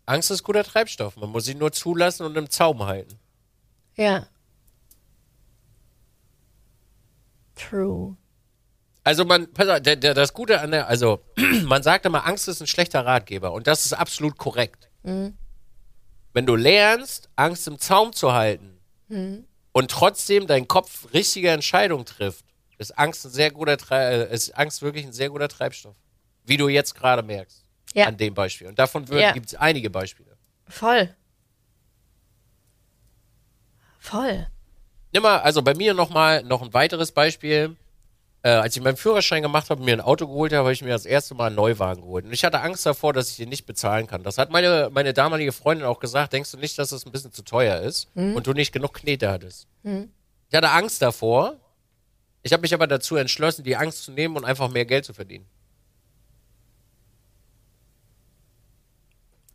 Angst ist guter Treibstoff. Man muss ihn nur zulassen und im Zaum halten. Ja. True. Also man, pass auf, der, der, das Gute an der, also man sagt immer, Angst ist ein schlechter Ratgeber und das ist absolut korrekt. Wenn du lernst, Angst im Zaum zu halten und trotzdem dein Kopf richtige Entscheidungen trifft, ist Angst ein sehr guter, Tre äh, ist Angst wirklich ein sehr guter Treibstoff. Wie du jetzt gerade merkst. Ja. An dem Beispiel. Und davon Ja. gibt es einige Beispiele. Voll. Voll. Nimm mal, also bei mir noch mal noch ein weiteres Beispiel. Äh, als ich meinen Führerschein gemacht habe und mir ein Auto geholt habe, habe ich mir das erste Mal einen Neuwagen geholt. Und ich hatte Angst davor, dass ich den nicht bezahlen kann. Das hat meine, meine damalige Freundin auch gesagt. Denkst du nicht, dass das ein bisschen zu teuer ist und du nicht genug Knete hattest? Ich hatte Angst davor. Ich habe mich aber dazu entschlossen, die Angst zu nehmen und einfach mehr Geld zu verdienen.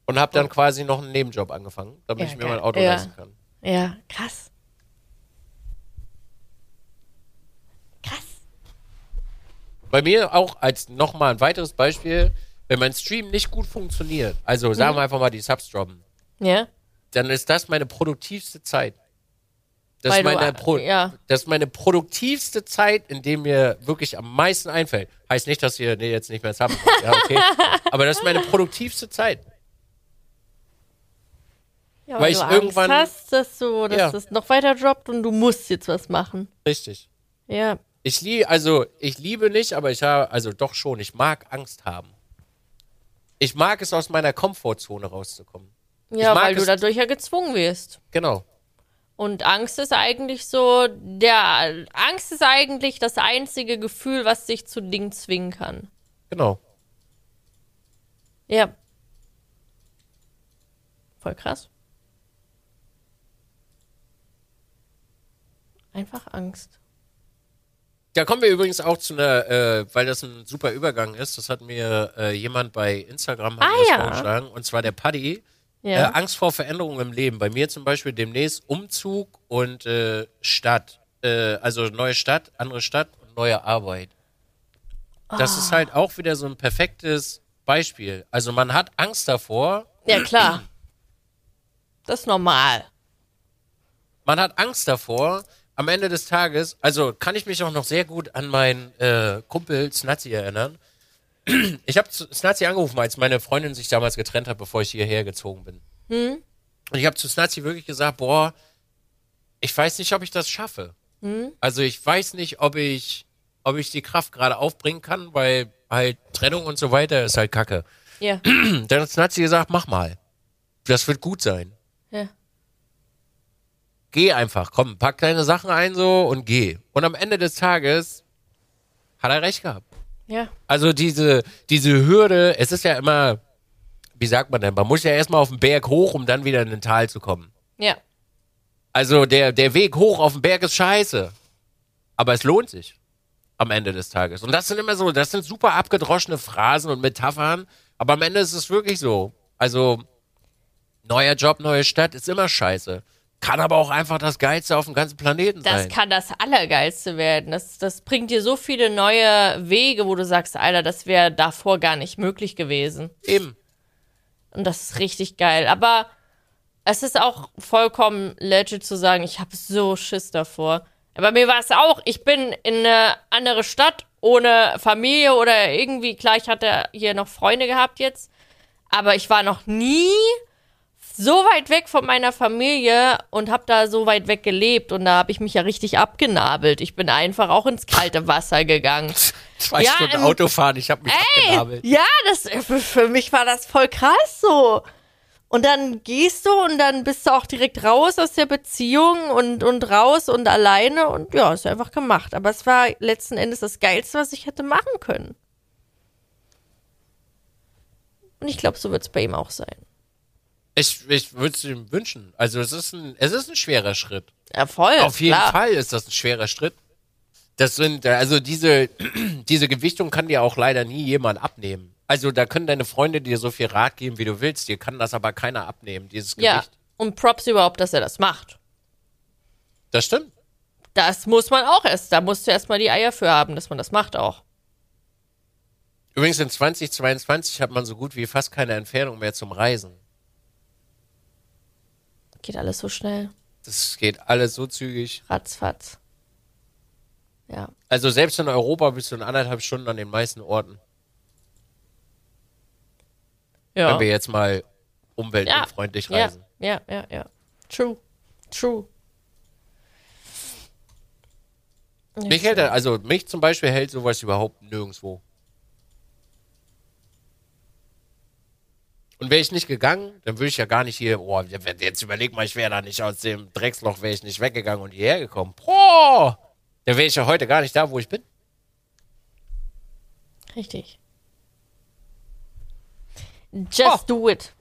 Und habe dann quasi noch einen Nebenjob angefangen, damit Ja, ich mir mein Auto Ja. leisten kann. Ja, krass. Krass. Bei mir auch als nochmal ein weiteres Beispiel, wenn mein Stream nicht gut funktioniert, also sagen wir einfach mal die Subs droppen, Ja. dann ist das meine produktivste Zeit. Das ist, meine Pro ja. das ist meine produktivste Zeit, in dem mir wirklich am meisten einfällt. Heißt nicht, dass ihr nee, jetzt nicht mehr Subs habt. Ja, okay. Aber das ist meine produktivste Zeit. Ja Weil ich du irgendwann- hast, dass du, dass Ja. das noch weiter droppt und du musst jetzt was machen. Richtig. Ja. Ich liebe, also ich liebe nicht, aber ich habe, also doch schon, ich mag Angst haben. Ich mag es, aus meiner Komfortzone rauszukommen. Ja, weil du dadurch ja gezwungen wirst. Genau. Und Angst ist eigentlich so, der Angst ist eigentlich das einzige Gefühl, was dich zu Dingen zwingen kann. Genau. Ja. Voll krass. Einfach Angst. Da kommen wir übrigens auch zu einer, äh, weil das ein super Übergang ist. Das hat mir äh, jemand bei Instagram Ah, ja. vorgeschlagen. Und zwar der Paddy. Äh, Ja. Angst vor Veränderungen im Leben. Bei mir zum Beispiel demnächst Umzug und äh, Stadt. Äh, also neue Stadt, andere Stadt und neue Arbeit. Das Ah. ist halt auch wieder so ein perfektes Beispiel. Also man hat Angst davor, ja, klar. Das ist normal. man hat Angst davor, am Ende des Tages, also kann ich mich auch noch sehr gut an meinen äh, Kumpel Snazzy erinnern. Ich habe Snazzy angerufen, als meine Freundin sich damals getrennt hat, bevor ich hierher gezogen bin. Und ich habe zu Snazzy wirklich gesagt, boah, ich weiß nicht, ob ich das schaffe. Also ich weiß nicht, ob ich, ob ich die Kraft gerade aufbringen kann, weil halt Trennung und so weiter ist halt Kacke. Ja. Dann hat Snazzy gesagt, mach mal. Das wird gut sein. ja. Geh einfach, komm, pack deine Sachen ein so und geh. Und am Ende des Tages hat er recht gehabt. Ja. Also diese, diese Hürde, es ist ja immer, wie sagt man denn, man muss ja erstmal auf den Berg hoch, um dann wieder in den Tal zu kommen. Ja. Also der, der Weg hoch auf den Berg ist scheiße. Aber es lohnt sich am Ende des Tages. Und das sind immer so, das sind super abgedroschene Phrasen und Metaphern, aber am Ende ist es wirklich so. Also neuer Job, neue Stadt ist immer scheiße. Kann aber auch einfach das Geilste auf dem ganzen Planeten Das sein. kann das Allergeilste werden. Das, das bringt dir so viele neue Wege, wo du sagst, Alter, das wäre davor gar nicht möglich gewesen. Eben. Und das ist richtig geil. Aber es ist auch vollkommen legit zu sagen, ich habe so Schiss davor. Bei mir war es auch, ich bin in eine andere Stadt ohne Familie oder irgendwie, klar, ich hatte hier noch Freunde gehabt jetzt, aber ich war noch nie so weit weg von meiner Familie und habe da so weit weg gelebt und da habe ich mich ja richtig abgenabelt. Ich bin einfach auch ins kalte Wasser gegangen. Zwei Ja, Stunden Autofahren, ich habe mich abgenabelt. Ja, das für, für mich war das voll krass so. Und dann gehst du und dann bist du auch direkt raus aus der Beziehung und, und raus und alleine und ja, ist einfach gemacht. Aber es war letzten Endes das Geilste, was ich hätte machen können. Und ich glaube, so wird es bei ihm auch sein. Ich, ich würde es ihm wünschen. Also es ist ein, es ist ein schwerer Schritt. Erfolg. Auf jeden klar. Fall ist das ein schwerer Schritt. Das sind, also diese, diese Gewichtung kann dir auch leider nie jemand abnehmen. Also da können deine Freunde dir so viel Rat geben, wie du willst. Dir kann das aber keiner abnehmen, dieses Ja, Gewicht. und Props überhaupt, dass er das macht. Das stimmt. Das muss man auch erst. Da musst du erstmal die Eier für haben, dass man das macht auch. Übrigens in 2022 hat man so gut wie fast keine Entfernung mehr zum Reisen. Geht alles so schnell. Das geht alles so zügig. Ratzfatz. Ja. Also selbst in Europa bist du in anderthalb Stunden an den meisten Orten. Ja. Wenn wir jetzt mal umweltfreundlich ja. reisen. Ja, ja, ja. True. True. Mich hält, also mich zum Beispiel hält sowas überhaupt nirgendwo. Und wäre ich nicht gegangen, dann würde ich ja gar nicht hier, oh, jetzt überleg mal, ich wäre da nicht aus dem Drecksloch, wäre ich nicht weggegangen und hierher gekommen. Boah, dann wäre ich ja heute gar nicht da, wo ich bin. Richtig. Just Oh. do it.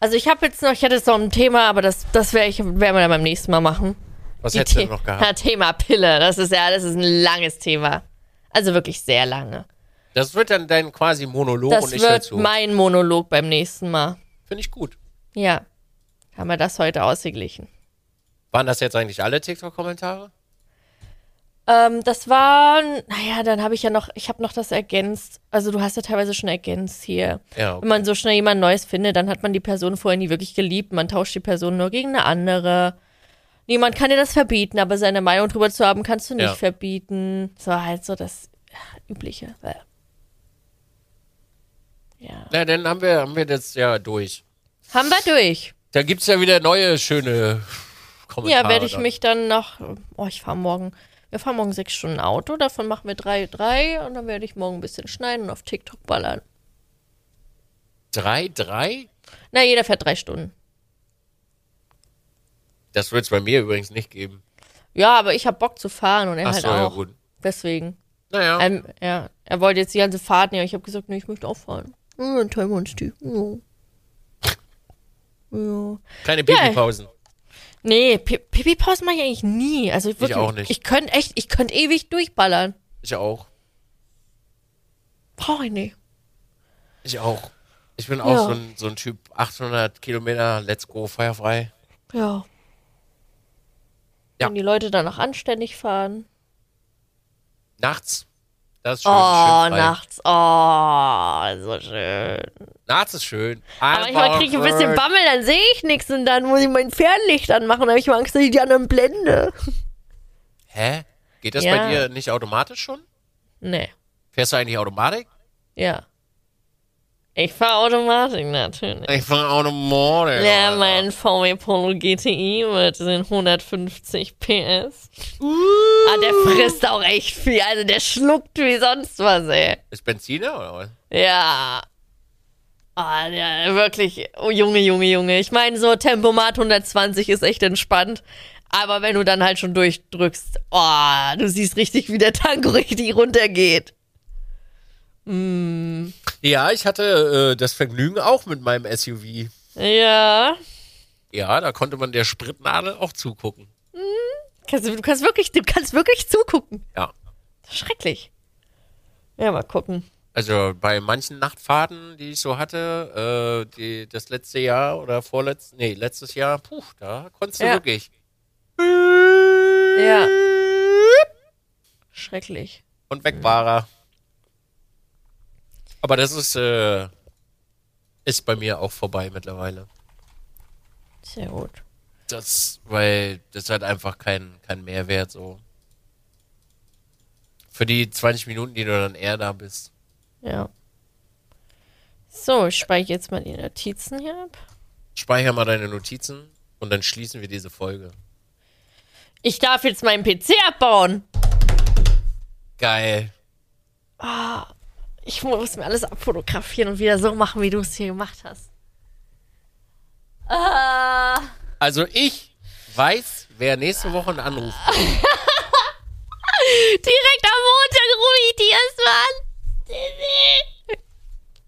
Also ich habe jetzt noch, ich hätte jetzt noch ein Thema, aber das, das werde ich, werden wir dann beim nächsten Mal machen. Was Die hättest du noch Ja, gehabt? Thema Pille. Das ist ja, das ist ein langes Thema. Also wirklich sehr lange. Das wird dann dein quasi Monolog Das und ich wird zu. mein Monolog beim nächsten Mal. Finde ich gut. Ja. Haben wir das heute ausgeglichen. Waren das jetzt eigentlich alle TikTok-Kommentare? Ähm, das war, naja, dann habe ich ja noch, ich habe noch das ergänzt. Also du hast ja teilweise schon ergänzt hier. Ja, okay. Wenn man so schnell jemand Neues findet, dann hat man die Person vorher nie wirklich geliebt. Man tauscht die Person nur gegen eine andere. Niemand kann dir das verbieten, aber seine Meinung drüber zu haben, kannst du nicht Ja. verbieten. So halt so das Übliche. Ja. Na, dann haben wir, haben wir das ja durch. Haben wir durch. Da gibt's ja wieder neue, schöne Kommentare. Ja, werde ich dann. mich dann noch. Oh, ich fahre morgen. Wir fahren morgen sechs Stunden Auto, davon machen wir drei, drei und dann werde ich morgen ein bisschen schneiden und auf TikTok ballern. Drei, drei? Na, jeder fährt drei Stunden. Das wird's bei mir übrigens nicht geben. Ja, aber ich habe Bock zu fahren und er Ach halt so, ja auch. gut. Deswegen. Naja, Ähm, ja, er wollte jetzt die ganze Fahrt nehmen. Ich habe gesagt, nee, ich möchte auch fahren. Ja, dann teilen wir uns die. Ja. Ja. keine Pipi-Pausen. Nee, Pi- Pipi-Pause mache ich eigentlich nie. Also wirklich, auch nicht. Ich könnte echt, ich könnte ewig durchballern. Ich auch. Brauche ich nicht. Ich auch. Ich bin Ja. auch so ein, so ein Typ, 800 Kilometer, let's go, feuerfrei. Ja. Ja. Wenn die Leute dann noch anständig fahren. Nachts, das ist schön. Oh, schön nachts. Oh, so schön. Nachts ist schön. Aber manchmal Einfach kriege ich ein bisschen. Bammel, dann sehe ich nichts und dann muss ich mein Fernlicht anmachen. Dann habe ich mal Angst, dass ich die anderen blende. Hä? Geht das Ja. bei dir nicht automatisch schon? Nee, Fährst du eigentlich Automatik? ja. Ich fahre Automatik natürlich. Ich fahre Automatik. Ja, Alter. mein VW Polo GTI mit den 150 PS. Ah, der frisst auch echt viel. Also der schluckt wie sonst was, ey. Ist Benziner oder was? Ja. Ah, der wirklich. Oh, Junge, Junge, Junge. Ich meine, so Tempomat 120 ist echt entspannt. Aber wenn du dann halt schon durchdrückst, oh, du siehst richtig, wie der Tank richtig runtergeht. Ja, ich hatte äh, das Vergnügen auch mit meinem SUV. Ja. Ja, da konnte man der Spritnadel auch zugucken. Kannst, du, du kannst wirklich, du kannst wirklich zugucken. Ja. Schrecklich. Ja, mal gucken. Also bei manchen Nachtfahrten, die ich so hatte, äh, die, das letzte Jahr oder vorletztes, nee, letztes Jahr, puh, da konntest du Ja. wirklich. Ja. Schrecklich. Und weg war er. Aber das ist, äh, ist bei mir auch vorbei mittlerweile. Sehr gut. Das, weil das hat einfach kein, kein Mehrwert so. Für die 20 Minuten, die du dann eher da bist. Ja. So, ich speichere jetzt mal die Notizen hier ab. Speicher mal deine Notizen und dann schließen wir diese Folge. Ich darf jetzt meinen PC abbauen. Geil. Ich muss mir alles abfotografieren und wieder so machen, wie du es hier gemacht hast. Ah. Also ich weiß, wer nächste Woche einen Anruf. Direkt am Montag rufe ich die erst mal an.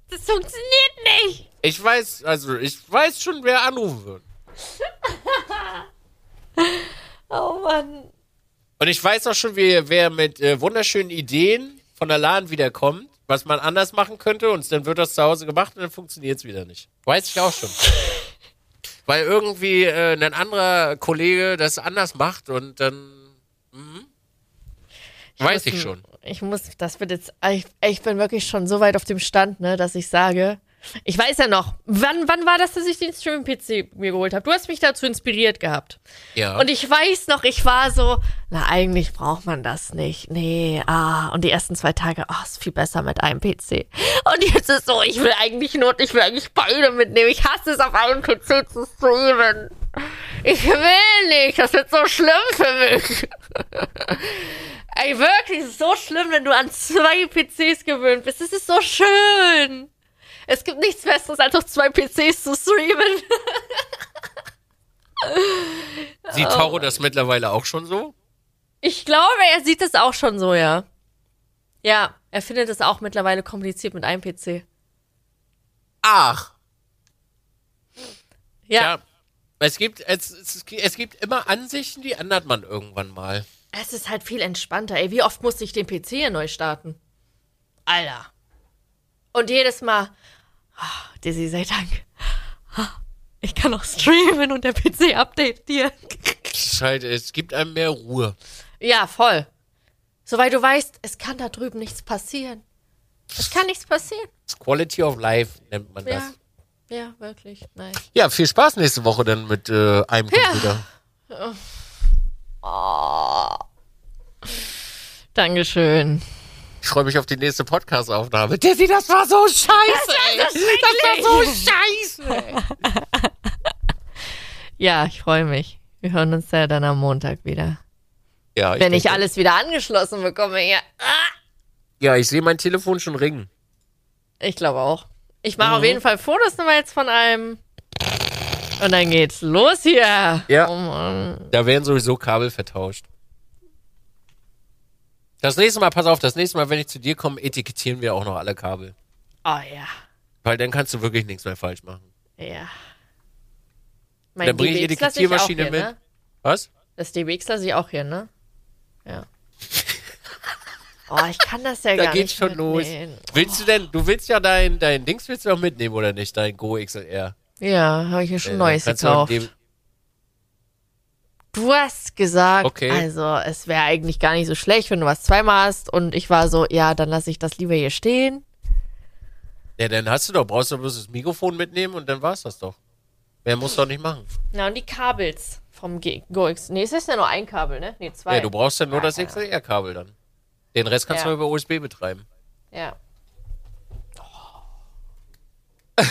Das funktioniert nicht. Ich weiß, also ich weiß schon, wer anrufen wird. Oh Mann. Und ich weiß auch schon, wer, wer mit äh, wunderschönen Ideen von der LAN wiederkommt, was man anders machen könnte und dann wird das zu Hause gemacht und dann funktioniert es wieder nicht. Weiß ich auch schon. Weil irgendwie äh, ein anderer Kollege das anders macht und dann mhm. weiß muss- ich schon. Ich muss, das wird jetzt, ich, ich bin wirklich schon so weit auf dem Stand, ne, dass ich sage, ich weiß ja noch, wann, wann war das, dass ich den Streaming-PC mir geholt habe? Du hast mich dazu inspiriert gehabt. Ja. Und ich weiß noch, ich war so, na, eigentlich braucht man das nicht. Nee, ah, und die ersten zwei Tage, ah, ist viel besser mit einem PC. Und jetzt ist so, ich will eigentlich nur, ich will eigentlich beide mitnehmen. Ich hasse es, auf einem PC zu streamen. Ich will nicht, das wird so schlimm für mich. Ey, wirklich, es ist so schlimm, wenn du an zwei PCs gewöhnt bist. Es ist so schön. Es gibt nichts Besseres, als auf zwei PCs zu streamen. Sieht Toro das mittlerweile auch schon so? Ich glaube, er sieht es auch schon so, ja. Ja, er findet es auch mittlerweile kompliziert mit einem PC. Ach. Ja, Ja. Es gibt, es, es, es gibt immer Ansichten, die ändert man irgendwann mal. es ist halt viel entspannter. Ey, wie oft musste ich den PC hier neu starten? Alter. Und jedes Mal, oh, Dizzy, sei Dank. Ich kann auch streamen und der PC updatet dir. Halt, es gibt einem mehr Ruhe. Ja, voll. Soweit du weißt, es kann da drüben nichts passieren. Es kann nichts passieren. Quality of Life nennt man das. Ja, ja, wirklich. Nein. Ja, viel Spaß nächste Woche dann mit äh, einem Computer. Oh. Dankeschön. Ich freue mich auf die nächste Podcast-Aufnahme. Dizzy, das war so scheiße. Das war so scheiße. Ja, ich freue mich. Wir hören uns ja dann am Montag wieder. Ja, ich Wenn ich alles wieder angeschlossen bekomme hier. Ah, Ja, ich sehe mein Telefon schon ringen. Ich glaube auch. Ich mache auf jeden Fall Fotos nochmal jetzt von einem. Und dann geht's los hier. Ja. Oh. Da werden sowieso Kabel vertauscht. Das nächste Mal, pass auf, das nächste Mal, wenn ich zu dir komme, etikettieren wir auch noch alle Kabel. Oh ja. Weil dann kannst du wirklich nichts mehr falsch machen. Ja. Dann bring ich Etikettiermaschine hier, mit. Ne? Was? Das DBX lasse ich auch hier, ne? Ja. Oh, ich kann das ja Da gar geht's nicht schon los. mitnehmen. Willst du denn, du willst ja dein, dein Dings willst du auch mitnehmen oder nicht, dein Go XLR? Ja, habe ich mir schon Äh, Neues gekauft. Du hast gesagt, Okay. also es wäre eigentlich gar nicht so schlecht, wenn du was zweimal hast. Und ich war so, ja, dann lasse ich das lieber hier stehen. Ja, dann hast du doch, brauchst du bloß das Mikrofon mitnehmen und dann war's das doch. Mehr musst du doch nicht machen. Na, und die Kabels vom G GoX. Nee, es ist ja nur ein Kabel, ne? Nee, zwei. Ja, du brauchst ja nur Ja, das. XLR-Kabel dann. Den Rest kannst Ja. du über USB betreiben. Ja.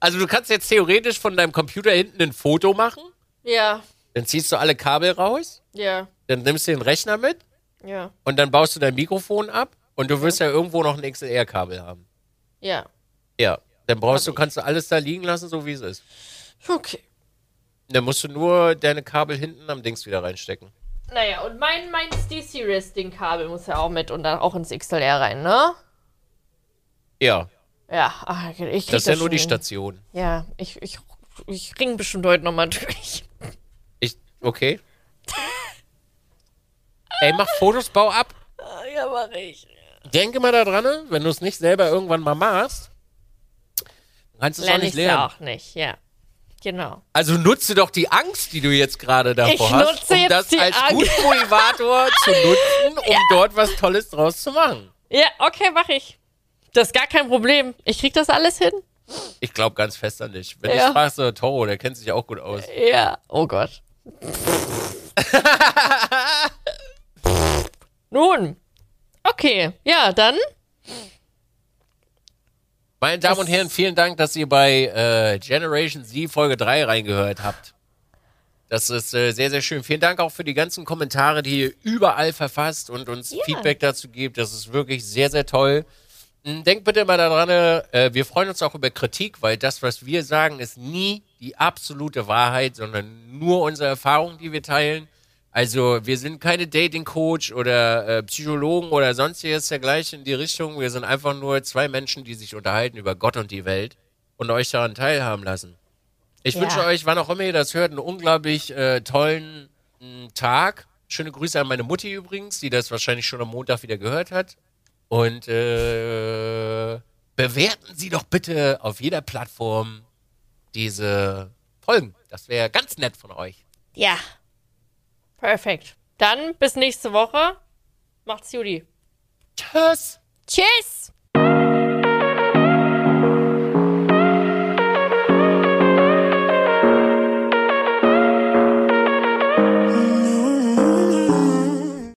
Also du kannst jetzt theoretisch von deinem Computer hinten ein Foto machen, Ja, dann ziehst du alle Kabel raus, ja, dann nimmst du den Rechner mit ja, und dann baust du dein Mikrofon ab und du wirst ja irgendwo noch ein XLR-Kabel haben. ja. Ja. Dann brauchst Hab du, kannst du alles da liegen lassen, so wie es ist. Okay. Dann musst du nur deine Kabel hinten am Dings wieder reinstecken. Naja, und mein, mein D-Series-Ding-Kabel muss ja auch mit und dann auch ins XLR rein, ne? Ja, Ja, ach, ich krieg das ist ja nur die hin. Station. Ja, ich, ich, ich ring bestimmt heute nochmal durch. Okay. Ey, mach Fotos, bau ab. Ja, mach ich. Denke mal daran, ne? wenn du es nicht selber irgendwann mal machst, kannst du es auch nicht ich ja lernen. auch nicht, ja. Genau. Also nutze doch die Angst, die du jetzt gerade davor Ich hast, nutze um jetzt das als Angst. guten Motivator zu nutzen, um dort was Tolles draus zu machen. Ja, okay, mach ich. Das ist gar kein Problem. Ich krieg das alles hin. Ich glaube ganz fest an dich. Wenn Ja. ich fragst, so, Toro, der kennt sich ja auch gut aus. Ja. Oh Gott. Nun. Okay, ja, dann Meine Damen Das- und Herren, vielen Dank, dass ihr bei äh, Generation Z Folge 3 reingehört habt. Das ist äh, sehr, sehr schön. Vielen Dank auch für die ganzen Kommentare, die ihr überall verfasst und uns Ja. Feedback dazu gebt. Das ist wirklich sehr, sehr toll. Mm, Denkt bitte mal daran, äh, wir freuen uns auch über Kritik, weil das, was wir sagen, ist nie die absolute Wahrheit, sondern nur unsere Erfahrungen, die wir teilen. Also wir sind keine Dating-Coach oder äh, Psychologen oder sonstiges dergleichen in die Richtung. Wir sind einfach nur zwei Menschen, die sich unterhalten über Gott und die Welt und euch daran teilhaben lassen. Ich Ja. wünsche euch, wann auch immer ihr das hört, einen unglaublich äh, tollen mh, Tag. Schöne Grüße an meine Mutti übrigens, die das wahrscheinlich schon am Montag wieder gehört hat. Und äh, bewerten Sie doch bitte auf jeder Plattform diese Folgen. Das wäre ganz nett von euch. Ja. Perfekt. Dann bis nächste Woche. Macht's Judy. Tschüss. Tschüss.